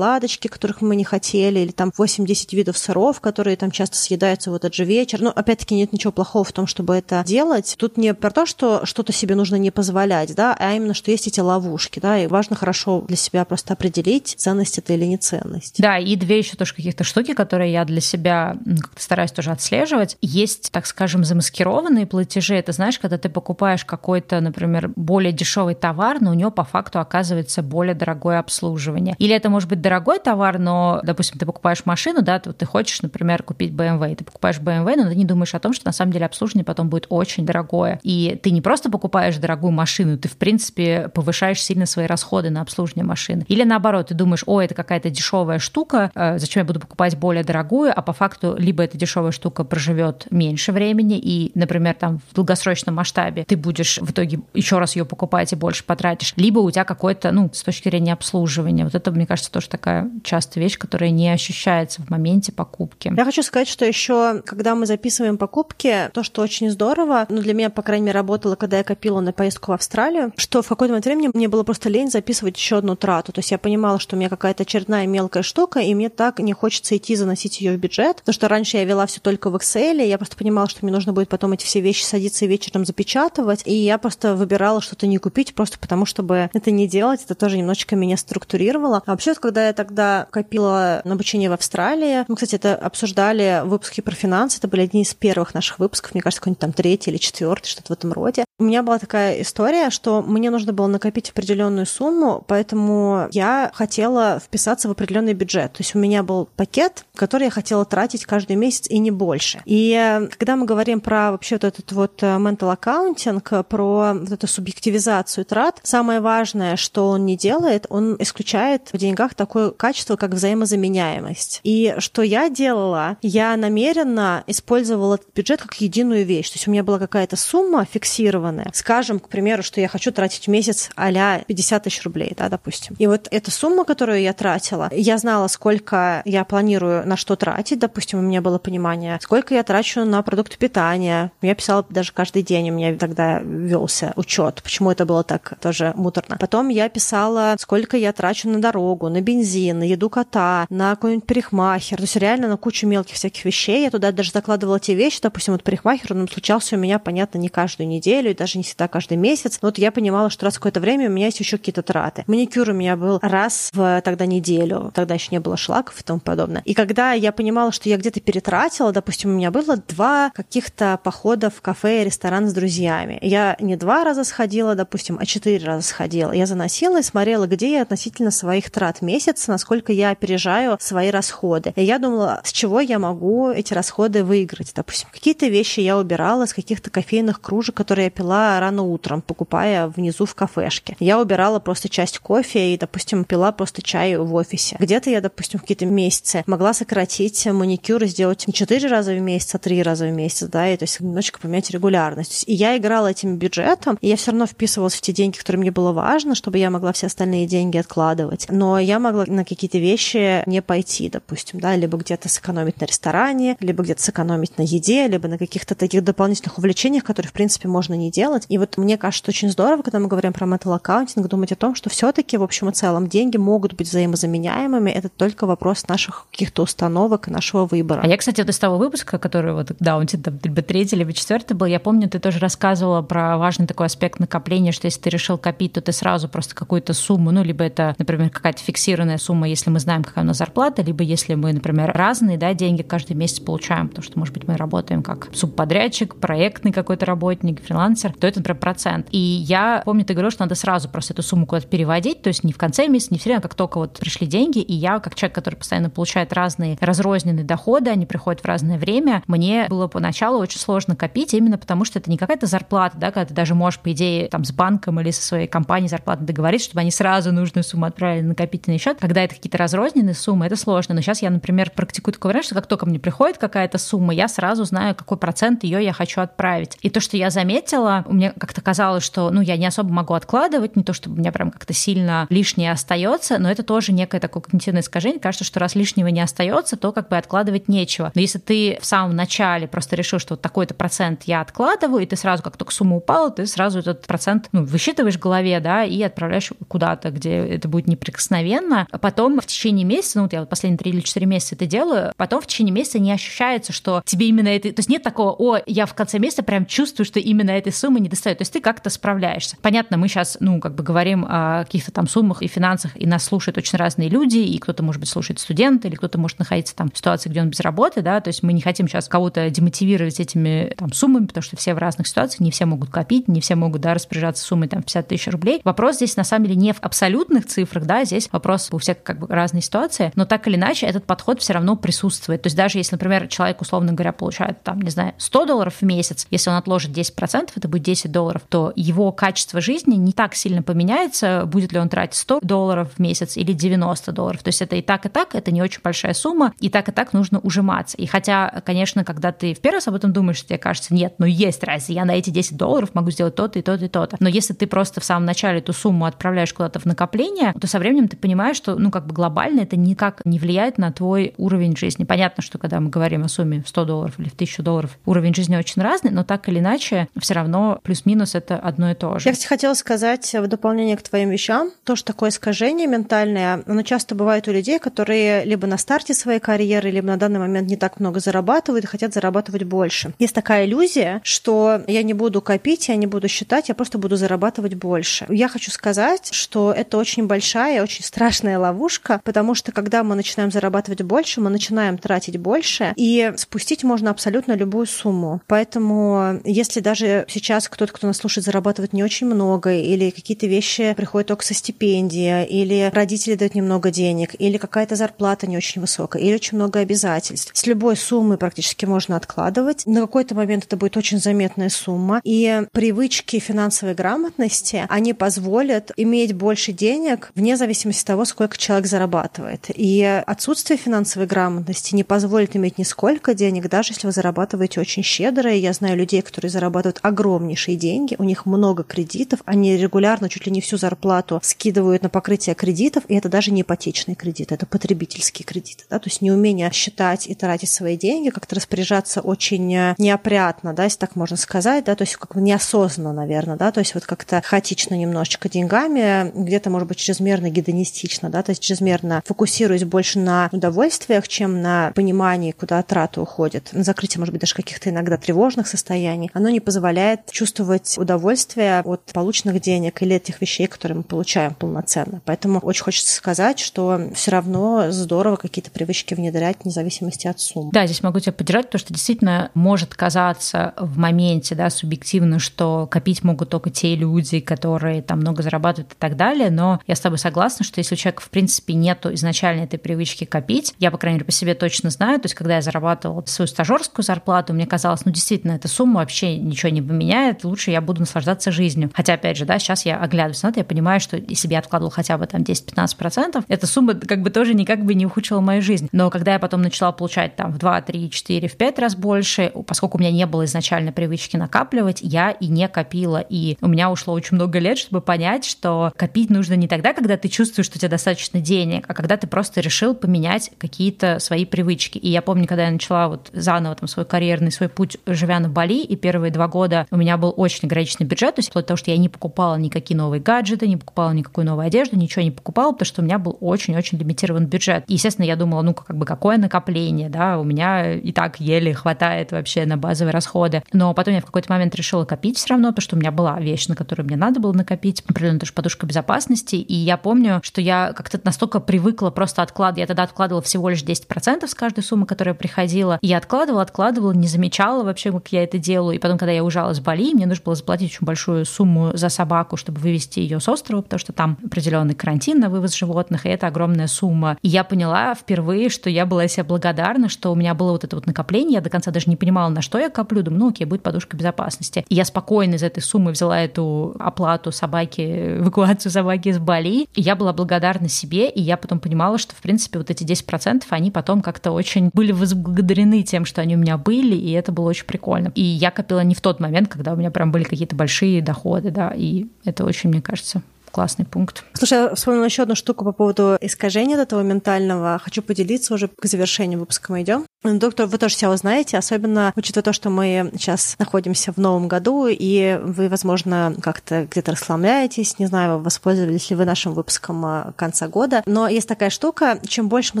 шоколадочки, которых мы не хотели, или там 8-10 видов сыров, которые там часто съедаются в этот же вечер. Но опять-таки нет ничего плохого в том, чтобы это делать. Тут не про то, что что-то себе нужно не позволять, да, а именно, что есть эти ловушки, да, и важно хорошо для себя просто определить, ценность это или не ценность. Да, и две еще тоже каких-то штуки, которые я для себя как-то стараюсь тоже отслеживать. Есть, так скажем, замаскированные платежи. Это знаешь, когда ты покупаешь какой-то, например, более дешевый товар, но у него по факту оказывается более дорогое обслуживание. Или это может быть дорогой товар, но, допустим, ты покупаешь машину, да, ты, ты хочешь, например, купить BMW, ты покупаешь BMW, но ты не думаешь о том, что на самом деле обслуживание потом будет очень дорогое. И ты не просто покупаешь дорогую машину, ты, в принципе, повышаешь сильно свои расходы на обслуживание машины. Или наоборот, ты думаешь, о, это какая-то дешевая штука, э, зачем я буду покупать более дорогую, а по факту либо эта дешевая штука проживет меньше времени, и, например, там в долгосрочном масштабе ты будешь в итоге еще раз ее покупать и больше потратишь, либо у тебя какой-то, ну, с точки зрения обслуживания. Вот это, мне кажется, тоже такая частая вещь, которая не ощущается в моменте покупки. Я хочу сказать, что еще, когда мы записываем покупки, то, что очень здорово, ну, для меня, по крайней мере, работало, когда я копила на поездку в Австралию, что в какой-то момент времени мне было просто лень записывать еще одну трату. То есть я понимала, что у меня какая-то очередная мелкая штука, и мне так не хочется идти заносить ее в бюджет, потому что раньше я вела все только в Excel, и я просто понимала, что мне нужно будет потом эти все вещи садиться и вечером запечатывать, и я просто выбирала что-то не купить, просто потому чтобы это не делать, это тоже немножечко меня структурировало. А вообще, когда я тогда копила на обучение в Австралии, мы, кстати, это обсуждали в выпуске про финансы, это были одни из первых наших выпусков, мне кажется, какой-нибудь там третий или четвертый, что-то в этом роде. У меня была такая история, что мне нужно было накопить определенную сумму, поэтому я хотела вписаться в определенный бюджет. То есть у меня был пакет, который я хотела тратить каждый месяц и не больше. И когда мы говорим про вообще вот этот вот э, mental accounting, про вот эту субъективизацию трат, самое важное, что он не делает, он исключает в деньгах такое качество, как взаимозаменяемость. И что я делала, я намеренно использовала этот бюджет как единую вещь. То есть у меня была какая-то сумма фиксированная. Скажем, к примеру, что я хочу тратить в месяц а 50 тысяч рублей, да, допустим. И вот эта сумма, которую я тратила, я знала, сколько я планирую на что тратить. Допустим, у меня было понимание, сколько я трачу на продукты питания. Я писала даже каждый день, у меня тогда велся учет, почему это было так тоже муторно. Потом я писала, сколько я трачу на дорогу, на бензин, на еду кота, на какой-нибудь парикмахер. То есть реально на кучу мелких всяких вещей. Я туда даже закладывала те вещи, допустим, вот парикмахер, он случался у меня, понятно, не каждую неделю, и даже не всегда каждый месяц. Но вот я понимала, что раз в какое-то время у меня есть еще какие-то траты. Маникюр у меня был раз в тогда неделю, тогда еще не было шлаков и тому подобное. И когда я понимала, что я где-то перетратила, допустим, у меня было два каких-то похода в кафе и ресторан с друзьями. Я не два раза сходила, допустим, а четыре раза сходила. Я заносила и смотрела, где я относительно своих трат месяца, насколько я опережаю свои расходы. И я думала, с чего я могу эти расходы выиграть. Допустим, какие-то вещи я убирала с каких-то кофейных кружек, которые я пила рано утром, покупая внизу в кафешке. Я убирала просто часть кофе и, допустим, пила просто чай в офисе. Где-то я, допустим, в какие-то месяцы могла сократить маникюр и сделать не четыре раза в месяц, а три раза в месяц, да, и то есть немножечко поменять регулярность. И я играла этим бюджетом, и я все равно вписывалась в те деньги, которые мне было важно, чтобы я могла все остальные деньги откладывать. Но я могла на какие-то вещи не пойти, допустим, да, либо где-то сэкономить на ресторане, либо где-то сэкономить на еде, либо на каких-то таких дополнительных увлечениях, которые, в принципе, можно не делать. И вот мне кажется, очень здорово, когда мы говорим про metal аккаунтинг, думать о том, что все-таки, в общем и целом, деньги могут быть взаимозаменяемыми. Это только вопрос наших каких-то установок и нашего выбора. А я, кстати, вот из того выпуска, который вот, да, он там либо третий, либо четвертый был, я помню, ты тоже рассказывала про важный такой аспект накопления, что если ты решил копить, то ты сразу просто какую-то сумму, ну, либо это, например, какая-то фиксированная сумма сумма, если мы знаем, какая у нас зарплата, либо если мы, например, разные да, деньги каждый месяц получаем, потому что, может быть, мы работаем как субподрядчик, проектный какой-то работник, фрилансер, то это, например, процент. И я помню, ты говорил, что надо сразу просто эту сумму куда-то переводить, то есть не в конце месяца, не все время, как только вот пришли деньги, и я, как человек, который постоянно получает разные разрозненные доходы, они приходят в разное время, мне было поначалу очень сложно копить, именно потому что это не какая-то зарплата, да, когда ты даже можешь, по идее, там, с банком или со своей компанией зарплаты договориться, чтобы они сразу нужную сумму отправили на накопительный счет. Когда это какие-то разрозненные суммы, это сложно. Но сейчас я, например, практикую такой вариант, что как только мне приходит какая-то сумма, я сразу знаю, какой процент ее я хочу отправить. И то, что я заметила, мне как-то казалось, что ну, я не особо могу откладывать, не то, чтобы у меня прям как-то сильно лишнее остается, но это тоже некое такое когнитивное искажение. Кажется, что раз лишнего не остается, то как бы откладывать нечего. Но если ты в самом начале просто решил, что вот такой-то процент я откладываю, и ты сразу, как только сумма упала, ты сразу этот процент ну, высчитываешь в голове, да, и отправляешь куда-то, где это будет неприкосновенно. А потом в течение месяца, ну вот я вот последние три или четыре месяца это делаю, потом в течение месяца не ощущается, что тебе именно это... То есть нет такого, о, я в конце месяца прям чувствую, что именно этой суммы не достает. То есть ты как-то справляешься. Понятно, мы сейчас, ну, как бы говорим о каких-то там суммах и финансах, и нас слушают очень разные люди, и кто-то, может быть, слушает студент, или кто-то может находиться там в ситуации, где он без работы, да, то есть мы не хотим сейчас кого-то демотивировать этими там суммами, потому что все в разных ситуациях, не все могут копить, не все могут, да, распоряжаться суммой там 50 тысяч рублей. Вопрос здесь на самом деле не в абсолютных цифрах, да, здесь вопрос у всех как бы разные ситуации, но так или иначе этот подход все равно присутствует. То есть даже если, например, человек, условно говоря, получает там, не знаю, 100 долларов в месяц, если он отложит 10%, это будет 10 долларов, то его качество жизни не так сильно поменяется, будет ли он тратить 100 долларов в месяц или 90 долларов. То есть это и так, и так, это не очень большая сумма, и так, и так нужно ужиматься. И хотя, конечно, когда ты в первый раз об этом думаешь, тебе кажется, нет, ну есть разница, я на эти 10 долларов могу сделать то-то и то-то и то-то. Но если ты просто в самом начале эту сумму отправляешь куда-то в накопление, то со временем ты понимаешь, что, ну, как бы глобально это никак не влияет на твой уровень жизни. Понятно, что когда мы говорим о сумме в 100 долларов или в 1000 долларов, уровень жизни очень разный, но так или иначе, все равно плюс-минус это одно и то же. Я, кстати, хотела сказать в дополнение к твоим вещам, то, что такое искажение ментальное, оно часто бывает у людей, которые либо на старте своей карьеры, либо на данный момент не так много зарабатывают и хотят зарабатывать больше. Есть такая иллюзия, что я не буду копить, я не буду считать, я просто буду зарабатывать больше. Я хочу сказать, что это очень большая, очень страшная ловушка, потому что когда мы начинаем зарабатывать больше, мы начинаем тратить больше, и спустить можно абсолютно любую сумму. Поэтому, если даже сейчас кто-то, кто нас слушает, зарабатывает не очень много, или какие-то вещи приходят только со стипендии, или родители дают немного денег, или какая-то зарплата не очень высокая, или очень много обязательств. С любой суммы практически можно откладывать. На какой-то момент это будет очень заметная сумма. И привычки финансовой грамотности, они позволят иметь больше денег вне зависимости от того, сколько человек зарабатывает. И отсутствие финансовой грамотности не позволит иметь нисколько денег, даже если вы зарабатываете очень щедро. И я знаю людей, которые зарабатывают огромнейшие деньги, у них много кредитов, они регулярно чуть ли не всю зарплату скидывают на покрытие кредитов, и это даже не ипотечные кредиты, это потребительские кредиты. Да? То есть неумение считать и тратить свои деньги, как-то распоряжаться очень неопрятно, да, если так можно сказать, да, то есть как бы неосознанно, наверное, да, то есть вот как-то хаотично немножечко деньгами, где-то, может быть, чрезмерно гедонистично, да, то есть чрезмерно фокусируясь больше на удовольствиях, чем на понимании, куда траты уходят, на закрытие, может быть, даже каких-то иногда тревожных состояний, оно не позволяет чувствовать удовольствие от полученных денег или этих вещей, которые мы получаем полноценно. Поэтому очень хочется сказать, что все равно здорово какие-то привычки внедрять вне зависимости от суммы. Да, здесь могу тебя поддержать, потому что действительно может казаться в моменте, да, субъективно, что копить могут только те люди, которые там много зарабатывают и так далее, но я с тобой согласна, что если у человека, в принципе, нету изначально этой привычки копить, я, по крайней мере, по себе точно знаю, то есть когда я зарабатывала свою стажерскую зарплату, мне казалось, ну, действительно, эта сумма вообще ничего не поменяет, лучше я буду наслаждаться жизнью. Хотя, опять же, да, сейчас я оглядываюсь на это, я понимаю, что если бы я откладывала хотя бы там 10-15%, эта сумма как бы тоже никак бы не ухудшила мою жизнь. Но когда я потом начала получать там в 2, 3, 4, в 5 раз больше, поскольку у меня не было изначально привычки накапливать, я и не копила. И у меня ушло очень много лет, чтобы понять, что копить нужно не тогда, когда ты чувствуешь, что у тебя достаточно денег, а когда ты просто решил поменять какие-то свои привычки. И я помню, когда я начала вот заново там свой карьерный свой путь, живя на Бали, и первые два года у меня был очень ограниченный бюджет, то есть вплоть до того, что я не покупала никакие новые гаджеты, не покупала никакую новую одежду, ничего не покупала, потому что у меня был очень-очень лимитирован бюджет. И, естественно, я думала, ну, как бы какое накопление, да, у меня и так еле хватает вообще на базовые расходы. Но потом я в какой-то момент решила копить все равно, потому что у меня была вещь, на которую мне надо было накопить, определенно тоже подушка безопасности. И я помню, что я как-то настолько привыкла просто откладывать. Я тогда откладывала всего лишь 10% с каждой суммы, которая приходила. И я откладывала, откладывала, не замечала вообще, как я это делаю. И потом, когда я уезжала с Бали, мне нужно было заплатить очень большую сумму за собаку, чтобы вывести ее с острова, потому что там определенный карантин на вывоз животных, и это огромная сумма. И я поняла впервые, что я была себе благодарна, что у меня было вот это вот накопление, я до конца даже не понимала, на что я коплю, думаю, ну окей, будет подушка безопасности. И я спокойно из этой суммы взяла эту оплату собаки, эвакуацию собаки из Бали, и я была благодарна себе, и я потом понимала, что, в принципе, вот эти 10%, они потом как-то очень были возблагодарены тем, что они у меня были, и это было очень прикольно. И я копила не в тот момент, когда у меня прям были какие-то большие доходы, да, и это очень, мне кажется, классный пункт. Слушай, я вспомнила еще одну штуку по поводу искажения этого ментального. Хочу поделиться уже к завершению выпуска мы идем. Доктор, вы тоже себя узнаете, особенно учитывая то, что мы сейчас находимся в новом году, и вы, возможно, как-то где-то расслабляетесь, не знаю, воспользовались ли вы нашим выпуском а, конца года, но есть такая штука, чем больше мы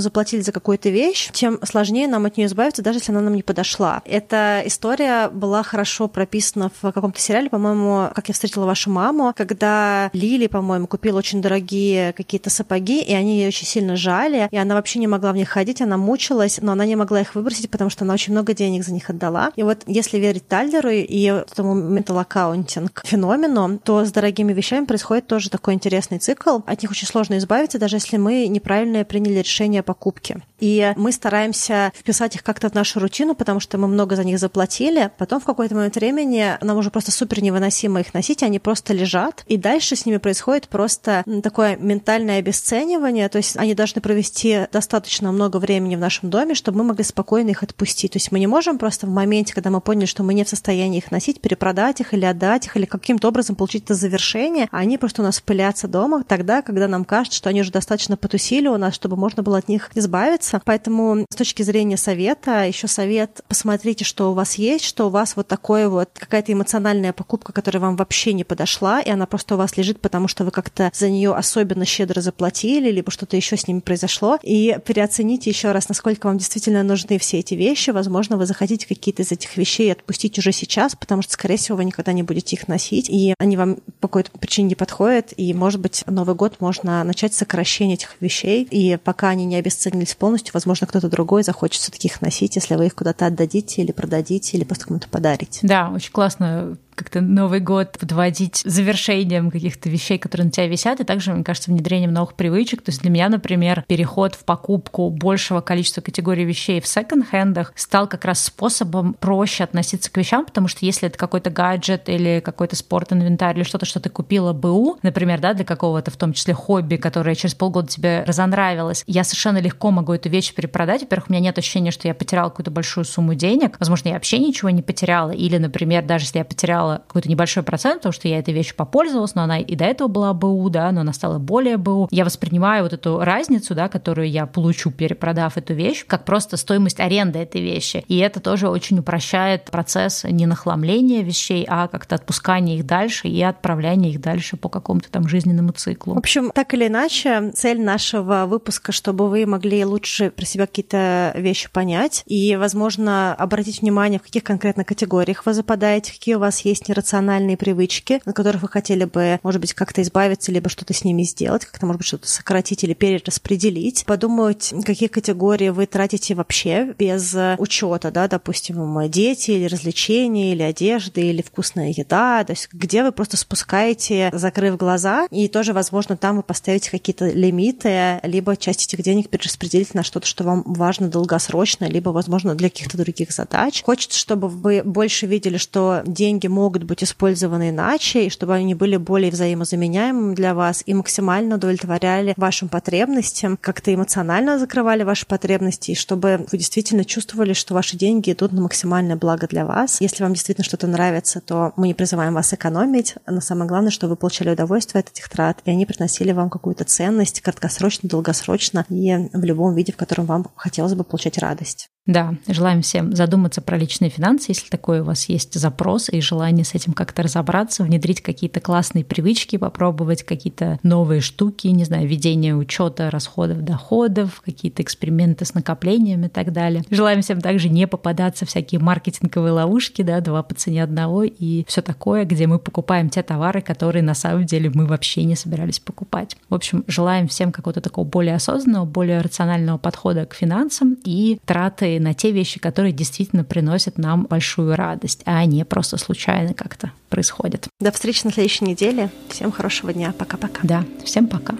заплатили за какую-то вещь, тем сложнее нам от нее избавиться, даже если она нам не подошла. Эта история была хорошо прописана в каком-то сериале, по-моему, «Как я встретила вашу маму», когда Лили, по-моему, купила очень дорогие какие-то сапоги, и они ее очень сильно жали, и она вообще не могла в них ходить, она мучилась, но она не могла их выбросить, потому что она очень много денег за них отдала. И вот если верить Тайлеру и этому accounting феномену, то с дорогими вещами происходит тоже такой интересный цикл. От них очень сложно избавиться, даже если мы неправильно приняли решение о покупке. И мы стараемся вписать их как-то в нашу рутину, потому что мы много за них заплатили. Потом в какой-то момент времени нам уже просто супер невыносимо их носить, они просто лежат. И дальше с ними происходит просто такое ментальное обесценивание. То есть они должны провести достаточно много времени в нашем доме, чтобы мы могли спокойно их отпустить. То есть мы не можем просто в моменте, когда мы поняли, что мы не в состоянии их носить, перепродать их или отдать их, или каким-то образом получить это завершение, а они просто у нас пылятся дома тогда, когда нам кажется, что они уже достаточно потусили у нас, чтобы можно было от них избавиться. Поэтому с точки зрения совета, еще совет, посмотрите, что у вас есть, что у вас вот такое вот какая-то эмоциональная покупка, которая вам вообще не подошла, и она просто у вас лежит, потому что вы как-то за нее особенно щедро заплатили, либо что-то еще с ними произошло. И переоцените еще раз, насколько вам действительно нужны все эти вещи. Возможно, вы захотите какие-то из этих вещей отпустить уже сейчас, потому что, скорее всего, вы никогда не будете их носить, и они вам по какой-то причине не подходят, и, может быть, Новый год можно начать сокращение этих вещей, и пока они не обесценились полностью, возможно, кто-то другой захочет все-таки их носить, если вы их куда-то отдадите или продадите, или просто кому-то подарите. Да, очень классно как-то Новый год подводить завершением каких-то вещей, которые на тебя висят, и также, мне кажется, внедрением новых привычек. То есть для меня, например, переход в покупку большего количества категорий вещей в секонд-хендах стал как раз способом проще относиться к вещам, потому что если это какой-то гаджет или какой-то спорт-инвентарь или что-то, что ты купила БУ, например, да, для какого-то в том числе хобби, которое через полгода тебе разонравилось, я совершенно легко могу эту вещь перепродать. Во-первых, у меня нет ощущения, что я потеряла какую-то большую сумму денег. Возможно, я вообще ничего не потеряла. Или, например, даже если я потеряла потеряла какой-то небольшой процент, потому что я этой вещью попользовалась, но она и до этого была БУ, да, но она стала более БУ. Я воспринимаю вот эту разницу, да, которую я получу, перепродав эту вещь, как просто стоимость аренды этой вещи. И это тоже очень упрощает процесс не нахламления вещей, а как-то отпускания их дальше и отправляния их дальше по какому-то там жизненному циклу. В общем, так или иначе, цель нашего выпуска, чтобы вы могли лучше про себя какие-то вещи понять и, возможно, обратить внимание, в каких конкретно категориях вы западаете, какие у вас есть есть нерациональные привычки, на которых вы хотели бы, может быть, как-то избавиться, либо что-то с ними сделать, как-то, может быть, что-то сократить или перераспределить, подумать, какие категории вы тратите вообще без учета, да, допустим, дети или развлечения, или одежды, или вкусная еда, то есть где вы просто спускаете, закрыв глаза, и тоже, возможно, там вы поставите какие-то лимиты, либо часть этих денег перераспределить на что-то, что вам важно долгосрочно, либо, возможно, для каких-то других задач. Хочется, чтобы вы больше видели, что деньги могут быть использованы иначе, и чтобы они были более взаимозаменяемыми для вас и максимально удовлетворяли вашим потребностям, как-то эмоционально закрывали ваши потребности, и чтобы вы действительно чувствовали, что ваши деньги идут на максимальное благо для вас. Если вам действительно что-то нравится, то мы не призываем вас экономить, но самое главное, чтобы вы получали удовольствие от этих трат, и они приносили вам какую-то ценность краткосрочно, долгосрочно и в любом виде, в котором вам хотелось бы получать радость. Да, желаем всем задуматься про личные финансы, если такой у вас есть запрос и желание с этим как-то разобраться, внедрить какие-то классные привычки, попробовать какие-то новые штуки, не знаю, ведение учета расходов, доходов, какие-то эксперименты с накоплением и так далее. Желаем всем также не попадаться в всякие маркетинговые ловушки, да, два по цене одного и все такое, где мы покупаем те товары, которые на самом деле мы вообще не собирались покупать. В общем, желаем всем какого-то такого более осознанного, более рационального подхода к финансам и траты на те вещи, которые действительно приносят нам большую радость, а не просто случайно как-то происходят. До встречи на следующей неделе. Всем хорошего дня. Пока-пока. Да, всем пока.